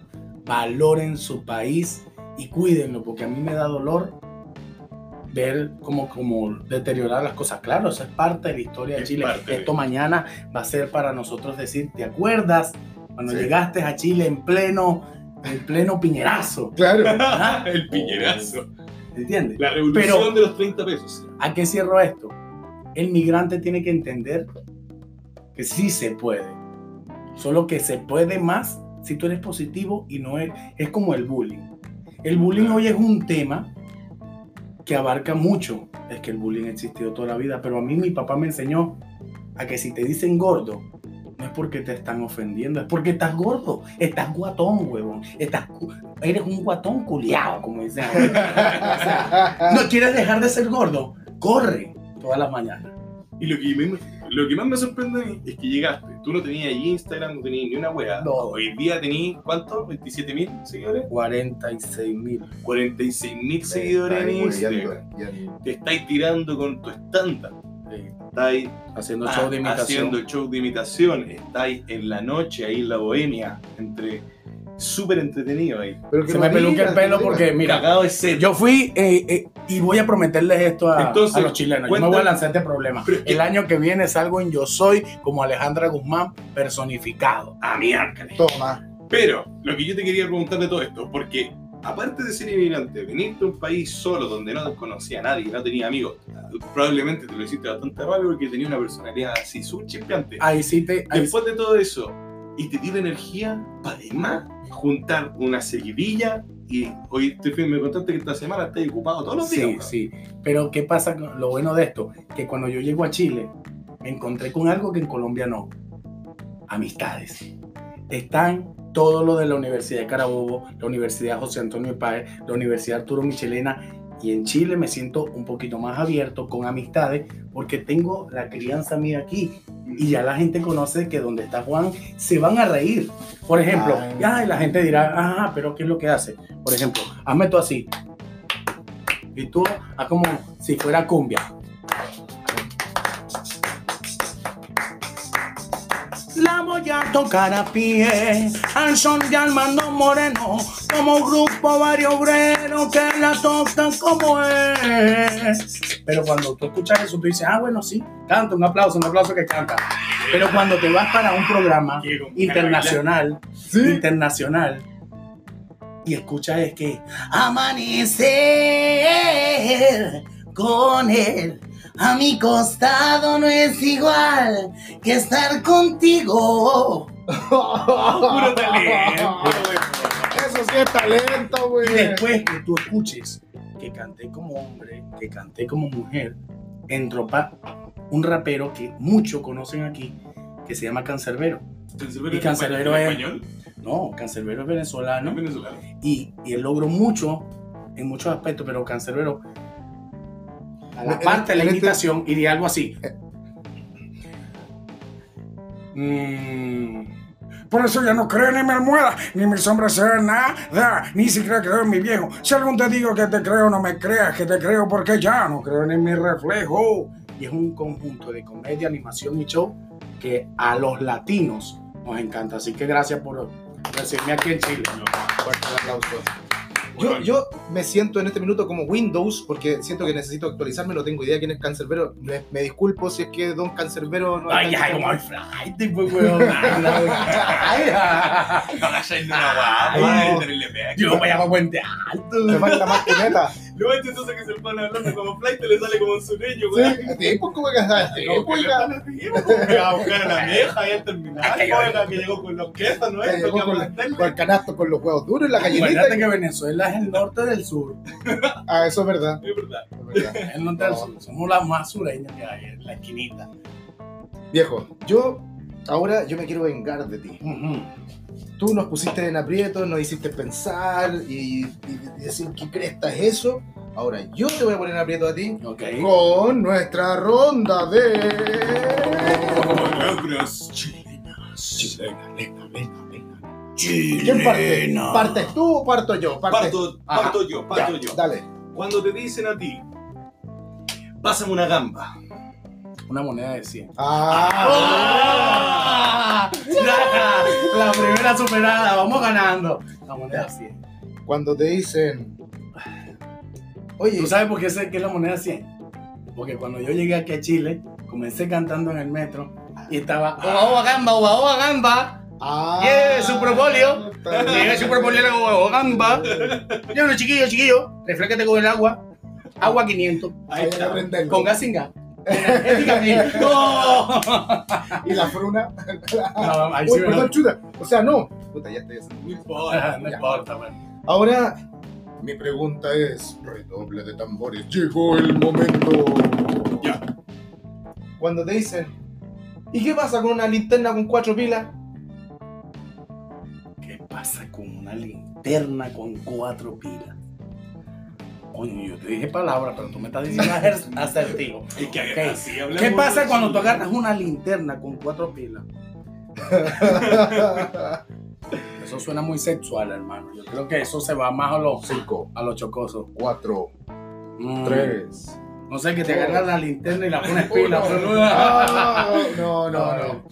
valoren su país y cuídenlo, porque a mí me da dolor ver cómo, como deteriorar las cosas. Claro, eso es parte de la historia de Es Chile. parte de- Esto mañana va a ser para nosotros decir, ¿te acuerdas cuando Sí. llegaste a Chile en pleno, en pleno piñerazo? claro. ¿Ah? El piñerazo. ¿Entiendes? La revolución Pero- de los 30 pesos. ¿A qué cierro esto? El migrante tiene que entender que sí se puede. Solo que se puede más si tú eres positivo y no es, es como el bullying. El bullying hoy es un tema que abarca mucho. Es que el bullying ha existido toda la vida, pero a mí mi papá me enseñó a que si te dicen gordo, no es porque te están ofendiendo, es porque estás gordo, estás guatón, huevón, estás, eres un guatón culiao, como dicen. O sea, no quieres dejar de ser gordo, corre todas las mañanas. Y lo que, me- lo que más me sorprende a mí es que llegaste. Tú no tenías Instagram, no tenías ni una wea. No. Hoy día tenías, ¿cuántos? ¿27 mil seguidores? 46 mil. 46 mil seguidores en Instagram. Te estáis tirando con tu estándar. Estáis Haciendo ah, show de imitación. haciendo show de imitación. Estáis en la noche ahí en la bohemia. Entre súper entretenido ahí. Pero que Se me peluca digas, el pelo porque, mira, Cagado de sed. yo fui eh, eh, y voy a prometerles esto a, Entonces, a los chilenos. Yo me cuenta- voy a lanzar este problema. Pero El año que viene salgo en Yo Soy como Alejandra Guzmán personificado. A miércoles. Toma. Pero lo que yo te quería preguntar de todo esto, porque aparte de ser inmigrante, venirte a un país solo donde no conocía a nadie, no tenía amigos, probablemente te lo hiciste bastante rápido porque tenía una personalidad así súper chispeante. Ahí sí te. ahí Después de todo eso, y te dio energía para además juntar una seguidilla y hoy te me contaste que esta semana estás ocupado todos los días. Sí, sí. Pero ¿qué pasa? Lo bueno de esto, que cuando yo llego a Chile, me encontré con algo que en Colombia no. Amistades. Están todo lo de la Universidad de Carabobo, la Universidad José Antonio Páez, la Universidad Arturo Michelena. Y en Chile me siento un poquito más abierto con amistades porque tengo la crianza mía aquí. Y ya la gente conoce que donde está Juan se van a reír. Por ejemplo, Ay. ya la gente dirá, ah, pero ¿qué es lo que hace? Por ejemplo, hazme tú así. Y tú, haz como si fuera cumbia. La voy a tocar a pie, al son de Armando Moreno, como grupo varios que la tocan como es. Pero cuando tú escuchas eso, tú dices, ah, bueno, sí, canta, un aplauso, un aplauso que canta. Pero cuando te vas para un programa Quiero- internacional, Sí. internacional, y escuchas es que amanecer con él a mi costado no es igual que estar contigo. Puro talento. Eso sí es talento, Y güey. después que tú escuches que canté como hombre, que canté como mujer, entró un rapero que muchos conocen aquí, que se llama Cancerbero. Cancerbero Y Cancerbero en es- español, No, Cancerbero es no venezolano. es venezolano. y, y él logró mucho en muchos aspectos, pero Cancerbero, a la parte de la imitación, iría algo así. Mm, por eso ya no creo ni en mi almohada, ni en mi sombra será nada, ni siquiera creo en mi viejo. Si algún te digo que te creo, no me creas que te creo porque ya no creo ni en mi reflejo. Y es un conjunto de comedia, animación y show que a los latinos nos encanta. Así que gracias por recibirme aquí en Chile. Fuerte el aplauso. Yo, yo me siento en este minuto como Windows porque siento que necesito actualizarme, no tengo idea quién es Cancerbero. Me, me disculpo si es que Don Cancerbero no Ay, como el flight, pues, weón. No hagáis una guapa, pega. Yo voy a Puente Alto. Me falta más cuneta. Lo más chistoso es que se pone hablando como flight le sale como un sureño, güey. sí, pues como que sí, No, pues, que ya. va a buscar a la vieja ahí al terminar, oiga, que llegó con los quesos, ¿no es? Con, el canasto con los huevos duros y la gallinita. Acuérdate que Venezuela es el norte del sur. Ah, eso es verdad. Es verdad. El norte del sur. Somos las más sureñas que hay en la esquinita. Viejo, yo ahora yo me quiero vengar de ti. Ujú. Tú nos pusiste en aprietos, nos hiciste pensar y, y- y decir qué cresta es eso. Ahora yo te voy a poner en aprieto a ti Ok. con nuestra ronda de. Logros chilenos. Venga, venga, venga, venga. Chilena. ¿Quién parte? ¿Partes tú o parto yo? Parte- Parto, Ajá. parto yo, Ya, parto yo. Dale. Cuando te dicen a ti, pásame una gamba. Una moneda de 100. Ah, ¡Ah! Ya, La primera superada, vamos ganando. La moneda de 100. Cuando te dicen. Oye, ¿Tú sabes por qué sé que es la moneda 100? Porque cuando yo llegué aquí a Chile, comencé cantando en el metro y estaba Oba Oba Gamba, Oba Oba Gamba. ah, Yeah, su propolio. está bien. Llegué super por la Oba Gamba. Yo no, chiquillo, chiquillo, refrescate con el agua. Agua 500. Ahí aprenderlo. Con gas sin gas. Energéticamente. ¡No! Y la fruna. No, ahí sí perdón, chuta. O sea, no. Puta, ya estoy haciendo. No importa. No importa, bueno. Ahora, mi pregunta es: redoble de tambores. Llegó el momento. Ya. Cuando te dicen, ¿y qué pasa con una linterna con cuatro pilas? ¿Qué pasa con una linterna con cuatro pilas? Coño, yo te dije palabras, pero tú me estás diciendo acer- acertijo. Así hablamos ¿Qué pasa de cuando tú agarras una linterna con cuatro pilas? Eso suena muy sexual, hermano. Yo creo que eso se va más a los, Cinco, a los chocosos. cuatro, Mm. tres. No sé, que te agarras la linterna y la pones pila. No, no, no.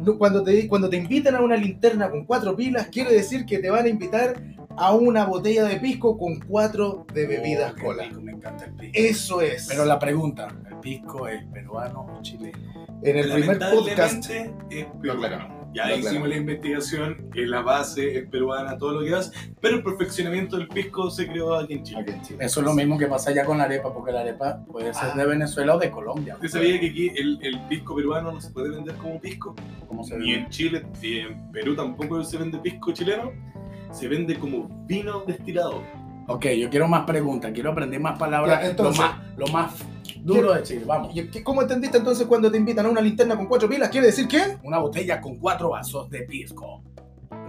No, Cuando te, cuando te invitan a una linterna con cuatro pilas, quiere decir que te van a invitar a una botella de pisco con cuatro de bebidas Oh, cola. rico, Me encanta el pisco. Eso es. Pero la pregunta, ¿el pisco es peruano o chileno? en el primer podcast. Es Lo peruano. aclaramos. Ya Lo hicimos la investigación, que la base es peruana, todo lo que hagas, pero el perfeccionamiento del pisco se creó aquí en Chile. Aquí en Chile. Eso es lo mismo que pasa allá con la arepa, porque la arepa puede ser Ah. de Venezuela o de Colombia. ¿Usted sabía que aquí el, el pisco peruano no se puede vender como pisco? ¿Cómo se Ni ve? en Chile, ni en Perú tampoco se vende pisco chileno. Se vende como vino destilado. Ok, yo quiero más preguntas, quiero aprender más palabras, Ya, entonces- lo, más, lo más duro de Chile. Vamos. ¿Y qué- ¿Cómo entendiste entonces cuando te invitan a una linterna con cuatro pilas? ¿Quiere decir qué? Una botella con cuatro vasos de pisco.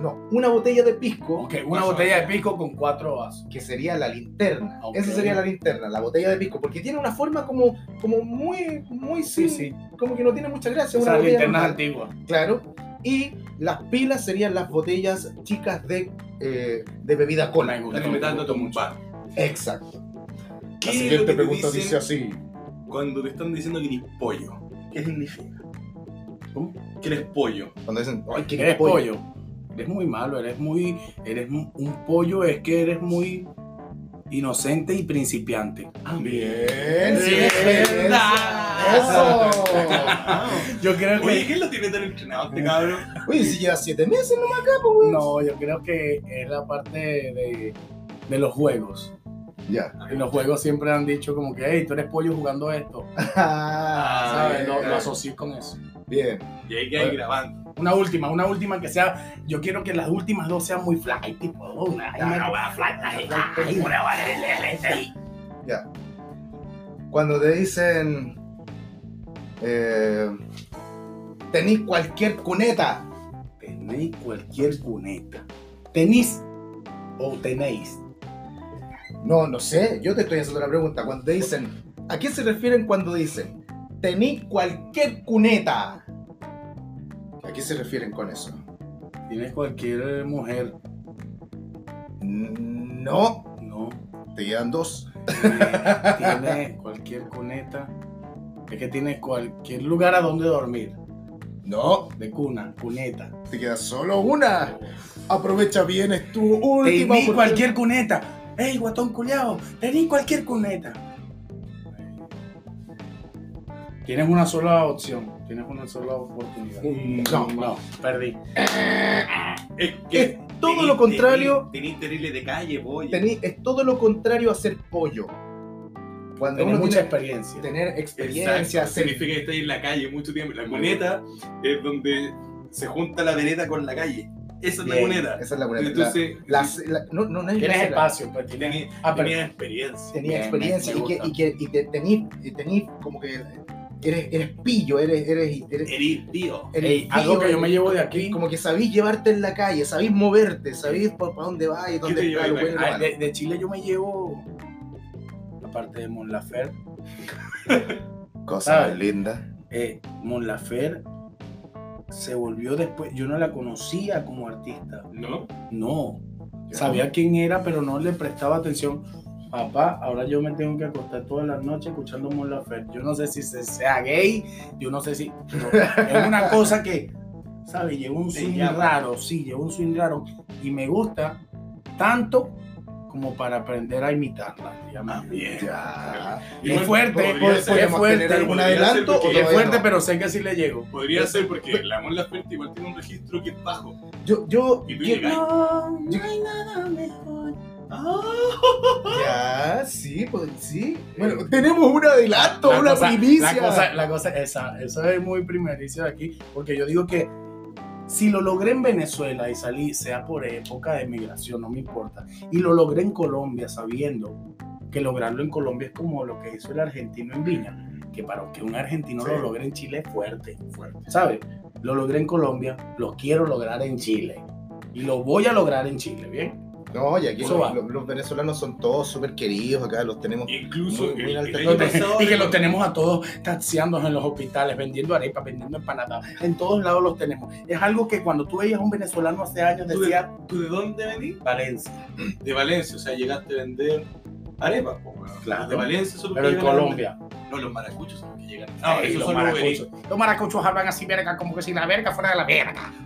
No, una botella de pisco, Ok, una botella de pisco con cuatro vasos. que sería la linterna. Ok. Esa sería la linterna, la botella de pisco, porque tiene una forma como, como muy, muy Sí, sin- sí. como que no tiene mucha gracia. Una Esas botella linternas normal. antiguas. Claro. Y las pilas serían las botellas chicas de, eh, de bebida cola. Están me a gusta un bar. Exacto. ¿Qué La es lo siguiente que te pregunta dice así. Cuando te están diciendo que eres pollo, ¿qué significa? ¿Cómo? Que eres pollo. Cuando dicen, ay, ¿quién Eres es pollo? pollo. Eres muy malo, eres muy. Eres un pollo, es que eres muy inocente y principiante. Ah, Bien, sí, Bien. Eso. Yo creo que. Oye, ¿quién lo tiene tan entrenado este cabrón? Oye, si lleva siete meses nomás acá, pues, weón. No, yo creo que es la parte de, de los juegos. Ya. En los juegos siempre han dicho como que, hey, tú eres pollo jugando esto. Ah, ¿Sabes? Lo, bien. lo asocié con eso. Bien. Y hay que ir grabando. Una última, una última que sea. Yo quiero que las últimas dos sean muy fly, tipo. Una, Ya, una- no, una fly, ay, ay, una vale, Ya. Cuando te dicen. Eh, Tenís cualquier cuneta. Tenéis cualquier cuneta. ¿Tenís o tenéis? No, no sé. Yo te estoy haciendo la pregunta. Cuando te dicen. ¿A qué se refieren cuando dicen? Tení cualquier cuneta. Qué se refieren con eso? Tienes cualquier mujer. No, No. te quedan dos. Tiene, tiene cualquier cuneta. Es que tienes cualquier lugar a donde dormir. No, De cuna, cuneta. te queda solo una. Aprovecha bien, es tu última Tení cualquier cuneta. ¡Ey, guatón culiao! Tení cualquier cuneta. Tienes una sola opción. Tienes una sola oportunidad. No. No, perdí. Es Es todo lo contrario. Tenís terrible de calle, pollo. Tení- es todo lo contrario a ser pollo. Cuando Tienes uno mucha tiene experiencia. tener Exacto, experiencia, ser significa que estáis en la calle mucho tiempo. La cuneta es donde se junta la vereda con la calle. Esa es la Bien, cuneta. Esa es la buena. Entonces, La- la- no, no, no es Tienes la- espacio, pues tienes. tenía, Ah, pero- tenía experiencia. Tenía experiencia y que, y que y te tení, tení como que eres, eres pillo, eres, eres, eres, Eres tío. eres Ey, algo que yo me llevo de aquí. Como que sabís llevarte en la calle, sabís moverte, sabís por, para dónde vas y dónde está Ah, de, de Chile yo me llevo. Aparte de Mon Lafer. Cosa ¿sabes? linda. Eh, Mon Lafer se volvió después. Yo no la conocía como artista. ¿No? No. Sabía quién era, pero no le prestaba atención. Papá, ahora yo me tengo que acostar todas las noches escuchando Mon Laferte. Yo no sé si se- sea gay, yo no sé si. pero es una cosa que, ¿sabes? Llevo un swing llama. raro, sí, llevo un swing raro. Y me gusta tanto como para aprender a imitarla. Ah, bien. Ya. Y es fuerte, es ser- ¿Podemos fuerte. algún adelanto o es fuerte, no? pero sé que sí le llego. Podría ser porque la Mon Laferte igual tiene un registro que es bajo. Yo, yo, Y tú yo-. No, no hay nada mejor. Ya, sí, pues sí. Bueno, tenemos un adelanto, La una cosa- primicia. La cosa, la cosa esa, eso es muy primericio de aquí, porque yo digo que si lo logré en Venezuela y salí, sea por época de migración, no me importa, y lo logré en Colombia sabiendo que lograrlo en Colombia es como lo que hizo el argentino en Viña, que para que un argentino Sí. lo logre en Chile es fuerte, fuerte, ¿sabes? Lo logré en Colombia, lo quiero lograr en Chile. Y lo voy a lograr en Chile, ¿bien? No, y aquí los, va. los- los venezolanos son todos súper queridos, acá los tenemos. Incluso Muy- muy el, el y que los tenemos a todos taxiando en los hospitales, vendiendo arepas, vendiendo empanadas. En todos lados los tenemos. Es algo que cuando tú veías a un venezolano hace años ¿Tú de, decía tú de dónde venís? Valencia. De Valencia, o sea, llegaste a vender arepas. Claro. De Valencia son los Pero que en llegan Colombia. No, los maracuchos son los que llegan. Ah, esos los son maracuchos. Los maracuchos hablan así, verga, como que si la verga fuera de la verga.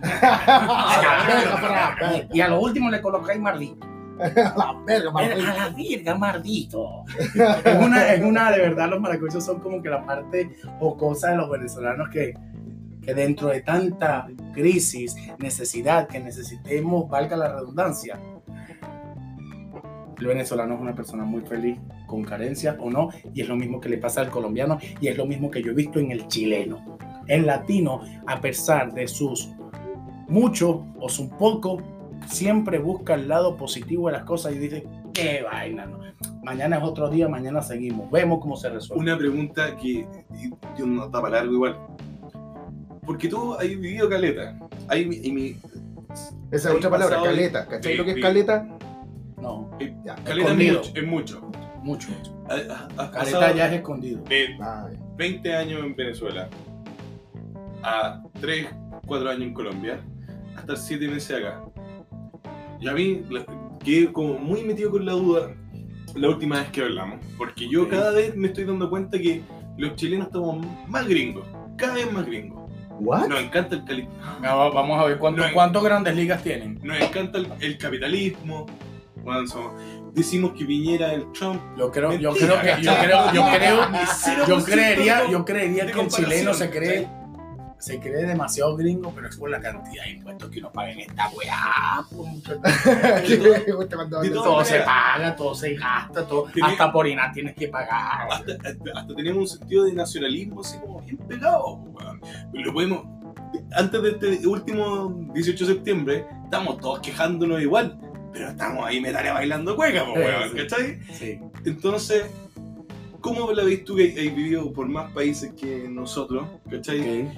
la y a lo último le colocáis mardito. verga, Ver- maldito. A la verga, mardito. es, una, es una, de verdad, los maracuchos son como que la parte jocosa de los venezolanos que, que dentro de tanta crisis, necesidad que necesitemos, valga la redundancia, el venezolano es una persona muy feliz, con carencia o no, y es lo mismo que le pasa al colombiano, y es lo mismo que yo he visto en el chileno. El latino, a pesar de sus mucho o su poco, siempre busca el lado positivo de las cosas y dice, qué vaina, no. mañana es otro día, mañana seguimos, vemos cómo se resuelve. Una pregunta que yo no está para largo igual. Porque tú has vivido caleta. Hay, mi- y mi, Esa Ahí otra palabra, caleta. ¿Cachai lo que es caleta? No, Ya. caleta es Escondido. mucho, es mucho. mucho, mucho. Has Careta pasado ya es escondido. de Ay, 20 años en Venezuela a 3, 4 años en Colombia a estar 7 meses acá. Y a mí la- quedé como muy metido con la duda la última vez que hablamos. Porque yo cada vez me estoy dando cuenta que los chilenos estamos más gringos. Cada vez más gringos. ¿What? Nos encanta el, cali- No, vamos a ver cuánto- No, cuántas grandes ligas tienen. nos encanta el, el capitalismo. Bueno, somos- decimos que viniera el Trump. Yo creo, yo Mentira, creo que, yo creo, yo creo, yo creería, yo creería que el chileno se cree, se cree demasiado gringo, pero es por la cantidad de impuestos que uno paga en esta weá. pues, todo- se paga, todo se gasta, todo, Tiene- hasta por INA tienes que pagar. hasta, hasta- hasta tenemos un sentido de nacionalismo así como bien pegado. weón. Lo podemos, antes de este último 18 de septiembre, estamos todos quejándonos igual, pero estamos ahí metales bailando cueca, po, weón, sí. ¿cachai? Sí. Entonces, ¿cómo la ves tú que has vivido por más países que nosotros, ¿cachai?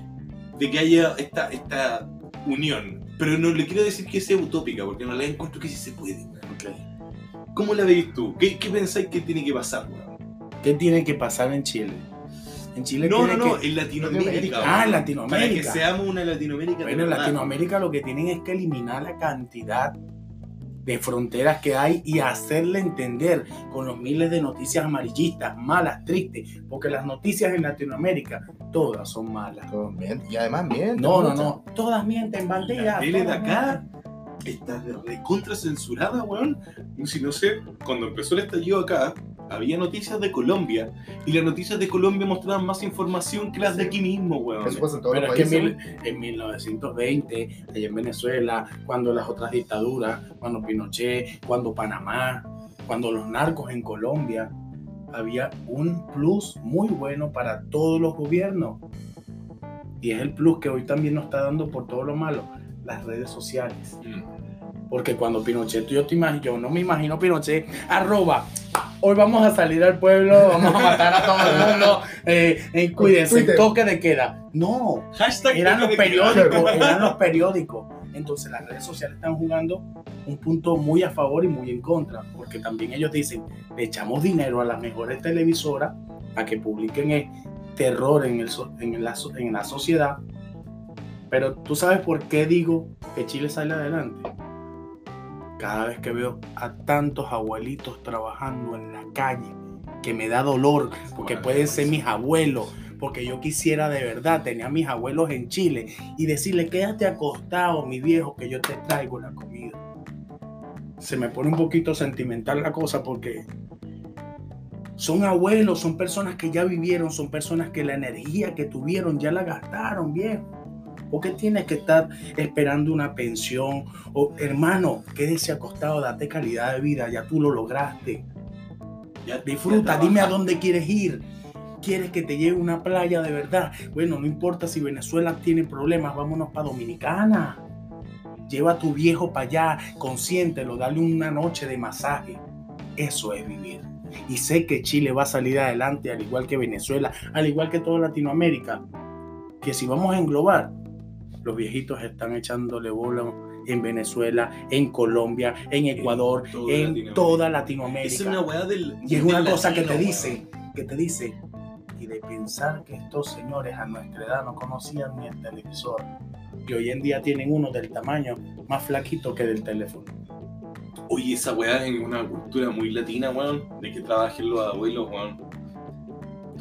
De que haya esta, esta unión. Pero no le quiero decir que sea utópica, porque no la encuentro que sí se puede. weón. ¿Cómo la veis tú? ¿Qué, qué pensáis que tiene que pasar, weón? ¿Qué tiene que pasar en Chile? En Chile No, no, no, que- en Latinoamérica. Latinoamérica. Ah, en Para que Latinoamérica. seamos una Latinoamérica. Bueno, en. Latinoamérica lo que tienen es que eliminar la cantidad de fronteras que hay y hacerle entender con los miles de noticias amarillistas, malas, tristes, porque las noticias en Latinoamérica todas son malas. Y además mienten. No, no, no, todas mienten, La banderas. tele de acá está de recontra censurada, weón. Si no sé, cuando empezó el estallido acá, había noticias de Colombia. Y las noticias de Colombia mostraban más información que las de aquí mismo, weón. Eso pasa en todos Pero los es que países. en, mil- en 1920, allá en Venezuela, cuando las otras dictaduras, cuando Pinochet, cuando Panamá, cuando los narcos en Colombia, había un plus muy bueno para todos los gobiernos. Y es el plus que hoy también nos está dando por todo lo malo, las redes sociales. Mm. Porque cuando Pinochet, yo, te imagino, yo no me imagino Pinochet, arroba, hoy vamos a salir al pueblo, vamos a matar a todo el mundo, eh, eh, cuídense, Twitter. toque de queda. No, Hashtag eran los periódicos, eran los periódicos. Entonces las redes sociales están jugando un punto muy a favor y muy en contra, porque también ellos dicen, le echamos dinero a las mejores televisoras para que publiquen el terror en, el so- en, la, so- en la sociedad. Pero tú sabes por qué digo que Chile sale adelante. Cada vez que veo a tantos abuelitos trabajando en la calle, que me da dolor, porque pueden ser mis abuelos, porque yo quisiera de verdad tener a mis abuelos en Chile y decirle, quédate acostado, mi viejo, que yo te traigo la comida. Se me pone un poquito sentimental la cosa porque son abuelos, son personas que ya vivieron, son personas que la energía que tuvieron ya la gastaron, viejo. ¿Por qué tienes que estar esperando una pensión? O, hermano, quédese acostado, date calidad de vida, ya tú lo lograste. Ya- Disfruta, ya dime a dónde quieres ir. ¿Quieres que te lleve una playa de verdad? Bueno, no importa si Venezuela tiene problemas, vámonos para Dominicana. Lleva a tu viejo para allá, consiéntelo, dale una noche de masaje. Eso es vivir. Y sé que Chile va a salir adelante, al igual que Venezuela, al igual que toda Latinoamérica. Que si vamos a englobar, los viejitos están echándole bola en Venezuela, en Colombia, en Ecuador, toda en Latinoamérica. toda Latinoamérica. Es una weá del. Y es del una cosa que te weón. dice, que te dice, y de pensar que estos señores a nuestra edad no conocían ni el televisor, que hoy en día tienen uno del tamaño más flaquito que del teléfono. Oye, esa weá en una cultura muy latina, weón, de que trabajen los abuelos, weón.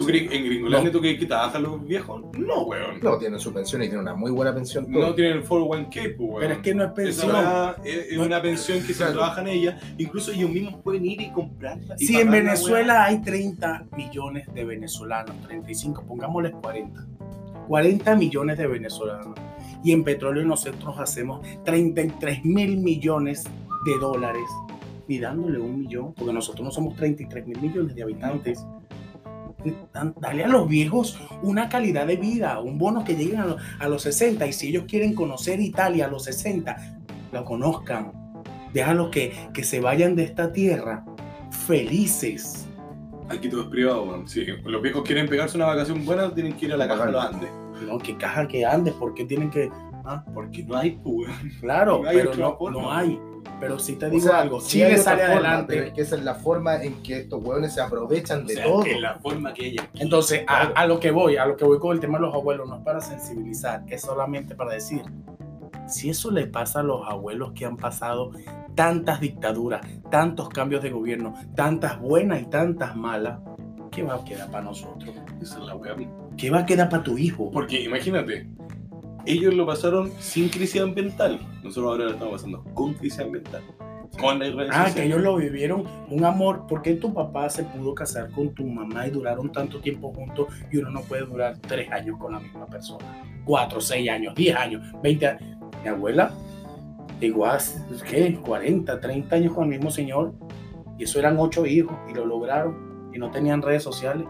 ¿Tú crees que en Gringolandia tú crees que trabajan los viejos? No, weón. No, tienen su pensión y tienen una muy buena pensión. No tienen el 401k, pues, weón. Pero es que no es pensión. es, es No- una pensión que se Claro. trabajan ellas. Incluso ellos mismos pueden ir y comprarla. y Si en Venezuela hay 30 millones de venezolanos, 35, pongámosles 40. 40 millones de venezolanos. Y en petróleo nosotros hacemos 33 mil millones de dólares. Y dándole un millón, porque nosotros no somos 33 mil millones de habitantes. Dale a los viejos una calidad de vida, un bono que lleguen a, lo- a los 60. Y si ellos quieren conocer Italia a los 60, lo conozcan. Déjalos que, que se vayan de esta tierra felices. Aquí todo es privado, weón. Si los viejos quieren pegarse una vacación buena, tienen que ir a la caja de los Andes. No, que caja que andes, porque tienen que. Ah, Porque no hay, pues, claro, No hay pero no hay. Pero sí te O digo sea, algo, Chile otra sale forma, adelante. pero es que esa es la forma en que estos hueones se aprovechan O de sea, todo. que la forma que ella. Entonces, a, Claro. a lo que voy, a lo que voy con el tema de los abuelos, no es para sensibilizar, es solamente para decir, si eso le pasa a los abuelos que han pasado tantas dictaduras, tantos cambios de gobierno, tantas buenas y tantas malas, ¿qué va a quedar para nosotros? Esa es la weá. ¿Qué va a quedar para tu hijo? Porque imagínate, ellos lo pasaron sin crisis ambiental. Nosotros ahora lo estamos pasando con crisis ambiental. Con redes Ah, que ellos lo vivieron un amor. ¿Por qué tu papá se pudo casar con tu mamá y duraron tanto tiempo juntos y uno no puede durar tres años con la misma persona? Cuatro, seis años, diez años, veinte años. Mi abuela, igual, ¿qué? 40, 30 años con el mismo señor. Y eso eran ocho hijos y lo lograron y no tenían redes sociales.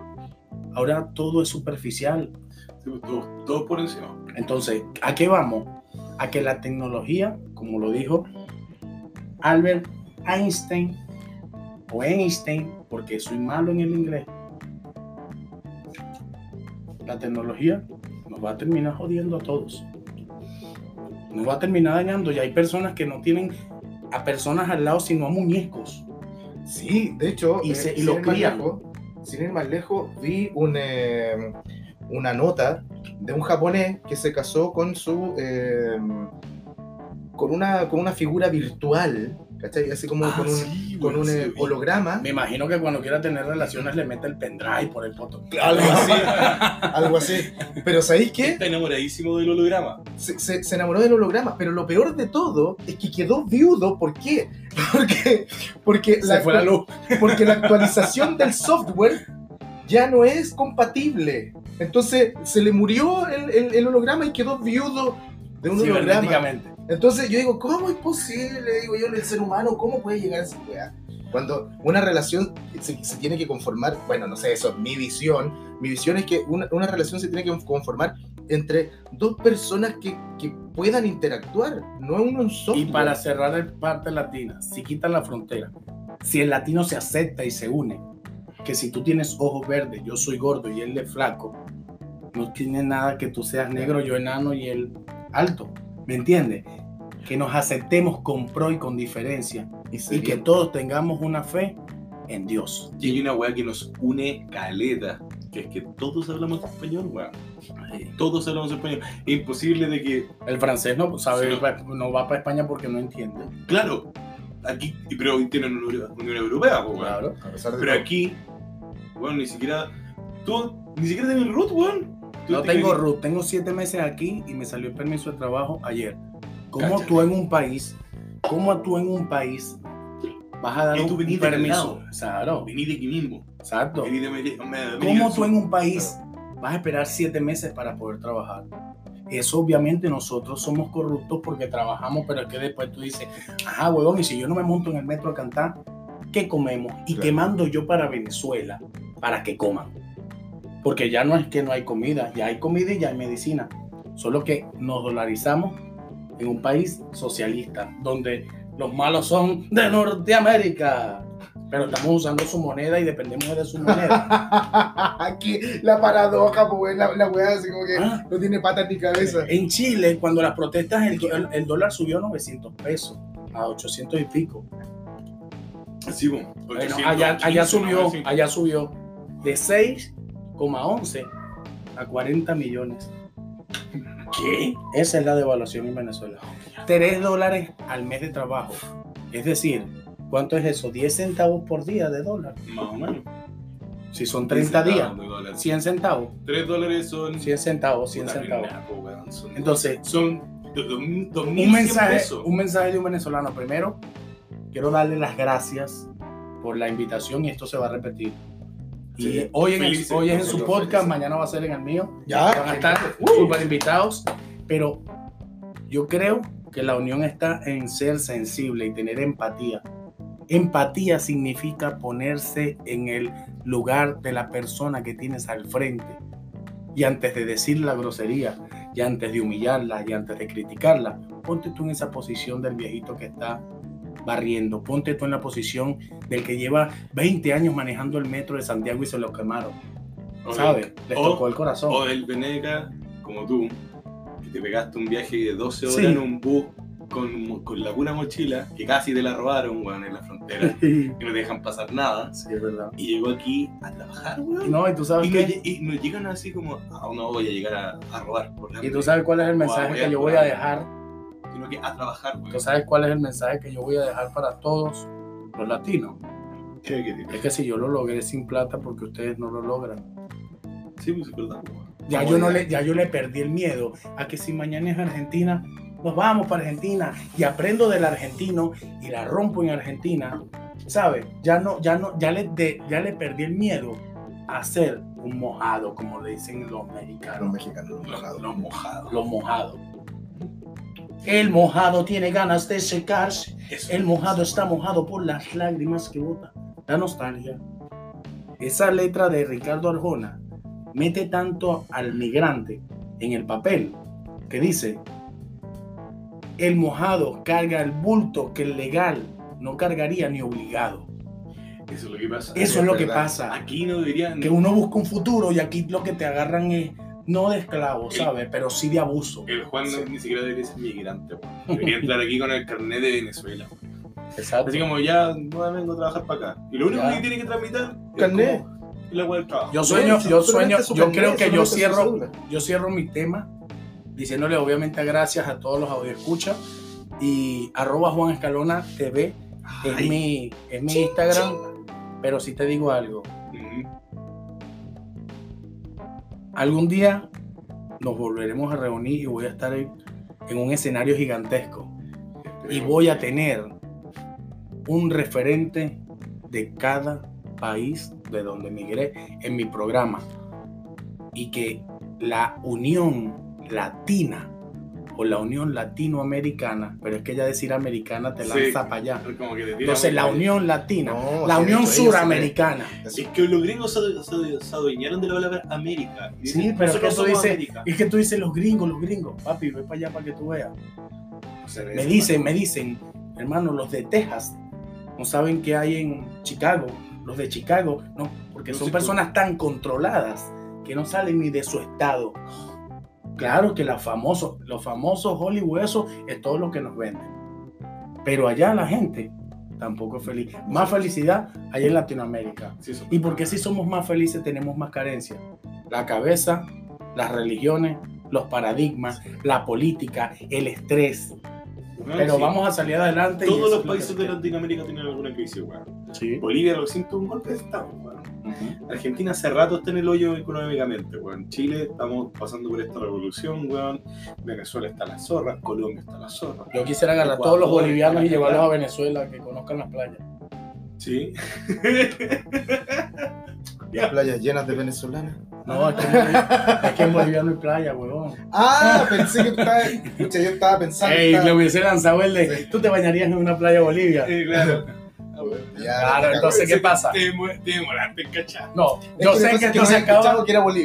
Ahora todo es superficial. Pues, Todos todos por encima. Entonces, ¿a qué vamos? A que la tecnología, como lo dijo Albert Einstein, o Einstein, porque soy malo en el inglés, la tecnología nos va a terminar jodiendo a todos. Nos va a terminar dañando. Y hay personas que no tienen a personas al lado, sino a muñecos. Sí, de hecho, Y eh, se- y sin lo ir más lejos, sin ir más lejos, vi un, eh, una nota de un japonés que se casó con su. eh, con, una, con una figura virtual, ¿cachai? Así como Ah, con un, sí, con un sí, eh, holograma. Me imagino que cuando quiera tener relaciones le mete el pendrive por el foto. Algo así, algo así. Pero ¿sabéis qué? Está enamoradísimo del holograma. se, se- se enamoró del holograma, pero lo peor de todo es que quedó viudo. ¿Por qué? Porque, porque, Se fue la luz. porque la actualización del software ya no es compatible. Entonces se le murió el, el- el holograma y quedó viudo de un holograma. Cibernéticamente. Entonces yo digo, ¿cómo es posible? Digo yo, el ser humano, ¿cómo puede llegar a esa weá? Cuando una relación se, se tiene que conformar, bueno, no sé, eso es mi visión. Mi visión es que una, una relación se tiene que conformar entre dos personas que, que puedan interactuar, no uno un software. Y para cerrar el parte latina, si quitan la frontera, si el latino se acepta y se une, que si tú tienes ojos verdes, yo soy gordo y él es flaco, no tiene nada que tú seas negro, yo enano y él alto. ¿Me entiendes? Que nos aceptemos con pro y con diferencia y, y que todos tengamos una fe en Dios. Y hay una weá que nos une caleta, que es que todos hablamos español, weón. Todos hablamos español. Es imposible de que, El francés no sabe, Sí, no va para España porque no entiende. claro, aquí, pero tienen una Unión Unión Europea, pues, weón. Claro. a pesar de Pero todo. aquí, weón, ni siquiera, tú, ni siquiera el root, weón. No te tengo RUT, tengo siete meses aquí y me salió el permiso de trabajo ayer. ¿Cómo tú en un país, cómo tú en un país vas a dar un, permiso? Claro, Vení de aquí mismo. exacto. Vení de ¿Cómo tú en un país vas a esperar siete meses para poder trabajar? Eso obviamente nosotros somos corruptos porque trabajamos, pero es que después tú dices, ajá, huevón, y si yo no me monto en el metro a cantar, ¿qué comemos? ¿Y Claro. qué mando yo para Venezuela para que coman? Porque ya no es que no hay comida, ya hay comida y ya hay medicina. Solo que nos dolarizamos en un país socialista, donde los malos son de Norteamérica. Pero estamos usando su moneda y dependemos de su moneda. Aquí la paradoja, pues la, la weá así como que Ah. no tiene patas ni cabeza. En Chile, cuando las protestas, el, dólar subió a 900 pesos, a 800 y pico. Sí, weón. Bueno, 815, allá, allá subió, 900. allá subió de 6,11 a 40 millones. ¿Qué? Esa es la devaluación en Venezuela. 3 dólares al mes de trabajo. Es decir, ¿cuánto es eso? 10 centavos por día de dólar. Más o menos. Si son 30 días, de dólares. 100 centavos. 3 dólares son. 100 centavos, 100 Puta, centavos. Entonces, son un mensaje, un mensaje de un venezolano. Primero, quiero darle las gracias por la invitación y esto se va a repetir. Y Sí, hoy, en, el- felices, hoy es en su podcast, felices. mañana va a ser en el mío. Ya, Van a estar súper invitados, pero yo creo que la unión está en ser sensible y tener empatía. Empatía significa ponerse en el lugar de la persona que tienes al frente. Y antes de decir la grosería, y antes de humillarla, y antes de criticarla, ponte tú en esa posición del viejito que está barriendo. Ponte tú en la posición del que lleva 20 años manejando el metro de Santiago y se lo quemaron. O ¿Sabes? Les o- tocó el corazón. O del Veneca, como tú, que te pegaste un viaje de 12 horas Sí. en un bus con, con la pura mochila, que casi te la robaron, weón, en la frontera, y no te dejan pasar nada. Sí, es verdad. Y llegó aquí a trabajar, weón. No, y tú sabes Y, lle- y nos llegan así como, ah, no voy a llegar a, a robar, por Y tú sabes cuál es el mensaje que yo voy a dejar. Sino que a trabajar. Tú sabes cuál es el mensaje que yo voy a dejar para todos los latinos. ¿Qué, qué, qué? Es que si yo lo logré sin plata porque ustedes no lo logran. Sí, pues es verdad. Ya yo, no le, ya yo le perdí el miedo a que si mañana es Argentina, nos vamos para Argentina y aprendo del argentino y la rompo en Argentina. ¿Sabes? Ya no, ya no, ya le, de- ya le perdí el miedo a ser un mojado, como le dicen los Los mexicanos. mexicanos, los mojados. Los mojados. Los mojados. El mojado tiene ganas de secarse. Eso. El mojado está mojado por las lágrimas que bota. La nostalgia. Esa letra de Ricardo Arjona mete tanto al migrante en el papel que dice, el mojado carga el bulto que el legal no cargaría ni obligado. Eso es lo que pasa. Eso es lo que pasa. Aquí no deberían. Que uno busca un futuro y aquí lo que te agarran es no de esclavo, Sí. ¿sabes? Pero sí de abuso. El Juan no- Sí. ni siquiera debería ser migrante, weón. Debería entrar aquí con el carnet de Venezuela. Exacto. Así como ya no vengo a trabajar para acá. Y lo único Ya. que tiene que tramitar es Carnet. como la web del trabajo. Yo sueño, Sí, yo sueño, su yo carnet, creo que yo cierro, yo cierro mi tema diciéndole obviamente gracias a todos los escucha y arroba Juan Escalona TV es mi, es mi Instagram, pero si te digo algo, Ujú. Algún día nos volveremos a reunir y voy a estar en, en un escenario gigantesco. Y voy a tener un referente de cada país de donde emigré en mi programa. Y que la unión latina o la unión latinoamericana, pero es que ya decir americana te Sí. lanza para allá. Como que te tira Entonces la unión latina, No, la sí, unión suramericana. Es que los gringos se, adueñaron de la palabra América. Sí, dicen, pero es que nosotros tú dices, es que tú dices los gringos, los gringos, papi, ve para allá para que tú veas. Se Me dicen, me dicen, hermano, los de Texas no saben qué hay en Chicago. Los de Chicago, no, porque No son personas tan controladas que no salen ni de su estado. Claro que los famosos, los famosos Hollywood, eso es todo lo que nos venden. Pero allá la gente tampoco es feliz. Más felicidad allá en Latinoamérica. Sí. ¿Y porque si somos más felices tenemos más carencia? La cabeza, las religiones, los paradigmas, la política, el estrés. No, Pero sí. vamos a salir adelante. y Todos los es lo países de Latinoamérica tienen alguna crisis, weón. Bolivia lo siento un golpe de estado, weón. Argentina hace rato está en el hoyo económicamente, weón. Chile estamos pasando por esta revolución, weón. Venezuela está a la zorra, Colombia está a la zorra. Yo quisiera agarrar a todos los bolivianos y llevarlos a Venezuela, que conozcan las playas. Sí. Las playas llenas de venezolanas. No, es que, en Bolivia- es que en Bolivia no hay playa, huevón. Ah, pensé que tú estabas. Escucha, yo estaba pensando. Ey, estaba- le hubiese lanzado el de, Sí. tú te bañarías en una playa Bolivia. Eh, claro. Ya, Claro, ya, entonces, ¿qué pasa? Te demo- te demoraste en cachar. No, yo sé que es esto se acaba.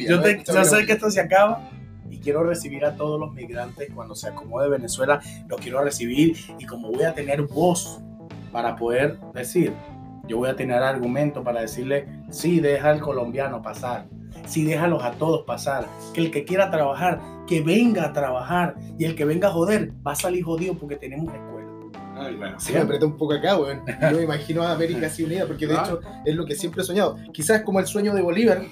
Yo, sé que esto se acaba y quiero recibir a todos los migrantes cuando se acomode Venezuela, los quiero recibir y como voy a tener voz para poder decir, yo voy a tener argumento para decirle, sí, deja al colombiano pasar, sí, déjalos a todos pasar, que el que quiera trabajar, que venga a trabajar y el que venga a joder va a salir jodido porque tenemos escuela. Ay, bueno. Sí, me apreté un poco acá, weón. Yo me imagino a América así unida, porque de Ah. hecho es lo que siempre he soñado. Quizás como el sueño de Bolívar,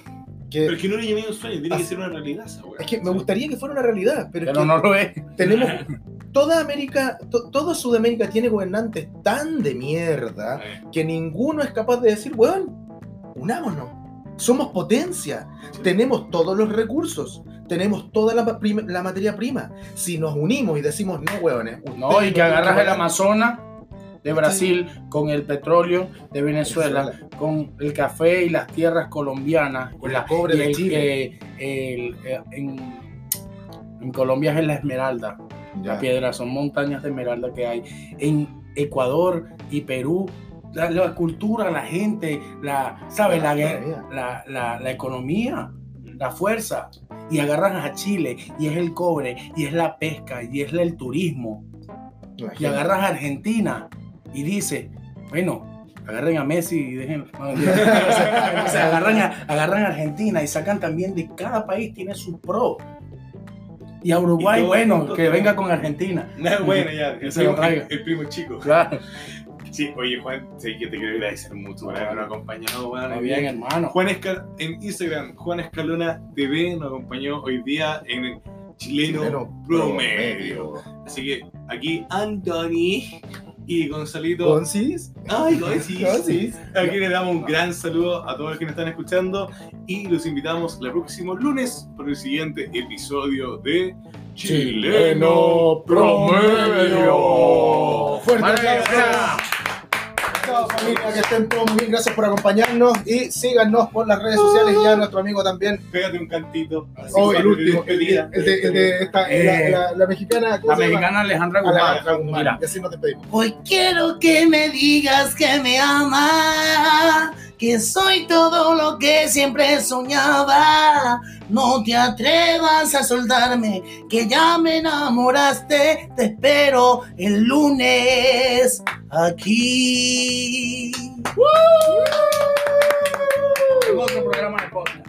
que Pero es que no le llamé un sueño, tiene que ser una realidad esa weón. es que me gustaría que fuera una realidad, pero, es Pero que no lo es. tenemos toda América, to- toda Sudamérica tiene gobernantes tan de mierda que ninguno es capaz de decir, weón, unámonos. Somos potencia, tenemos todos los recursos, tenemos toda la, materia prima. Si nos unimos y decimos, no, weones, No, y que agarras el gobernar". Amazonas de Brasil con el petróleo de Venezuela, con el café y las tierras colombianas Con la- cobre de el Chile. el- eh, en, en Colombia es la esmeralda, la piedra, son montañas de esmeralda que hay. En Ecuador y Perú, la, la cultura, la gente, la, ¿sabes? La, La la, economía, la fuerza. Y agarras a Chile, y es el cobre, y es la pesca, y es el turismo y agarras a Argentina y dices, bueno, agarren a Messi y dejen. no. Entonces, entonces agarran, a, agarran a Argentina y sacan también de cada país tiene su pro. Y a Uruguay, Y bueno, que venga con Argentina. Nah, bueno, ya, Que el se lo primo, el primo chico. Claro. Sí, oye Juan, sí que te quiero agradecer mucho por habernos acompañado, weón. Está bien, hermano. Juan Escal en Instagram, Juan Escalona TV nos acompañó hoy día en el Chileno, Chileno Promedio. Así que aquí Anthony y Gonzalito. Concis. Ay, Gonzis. Concis. Aquí les damos un gran saludo a todos los que nos están escuchando y los invitamos el próximo lunes por el siguiente episodio de Chileno Promedio. Fuerte Vale, aplauso. Familia, que estén todos muy bien, gracias por acompañarnos y síganos por las redes sociales y a nuestro amigo también. Pégate un cantito. Oh, el último, el, despedida. el de, el de esta, Eh, la, la- la mexicana. ¿cómo La mexicana Alejandra Guzmán. Alejandra Guzmán. Mira, Y así nos despedimos. Hoy quiero que me digas que me amas, que soy todo lo que siempre soñaba. No te atrevas a soltarme, que ya me enamoraste. Te espero el lunes aquí. ¡Woo! Programa de.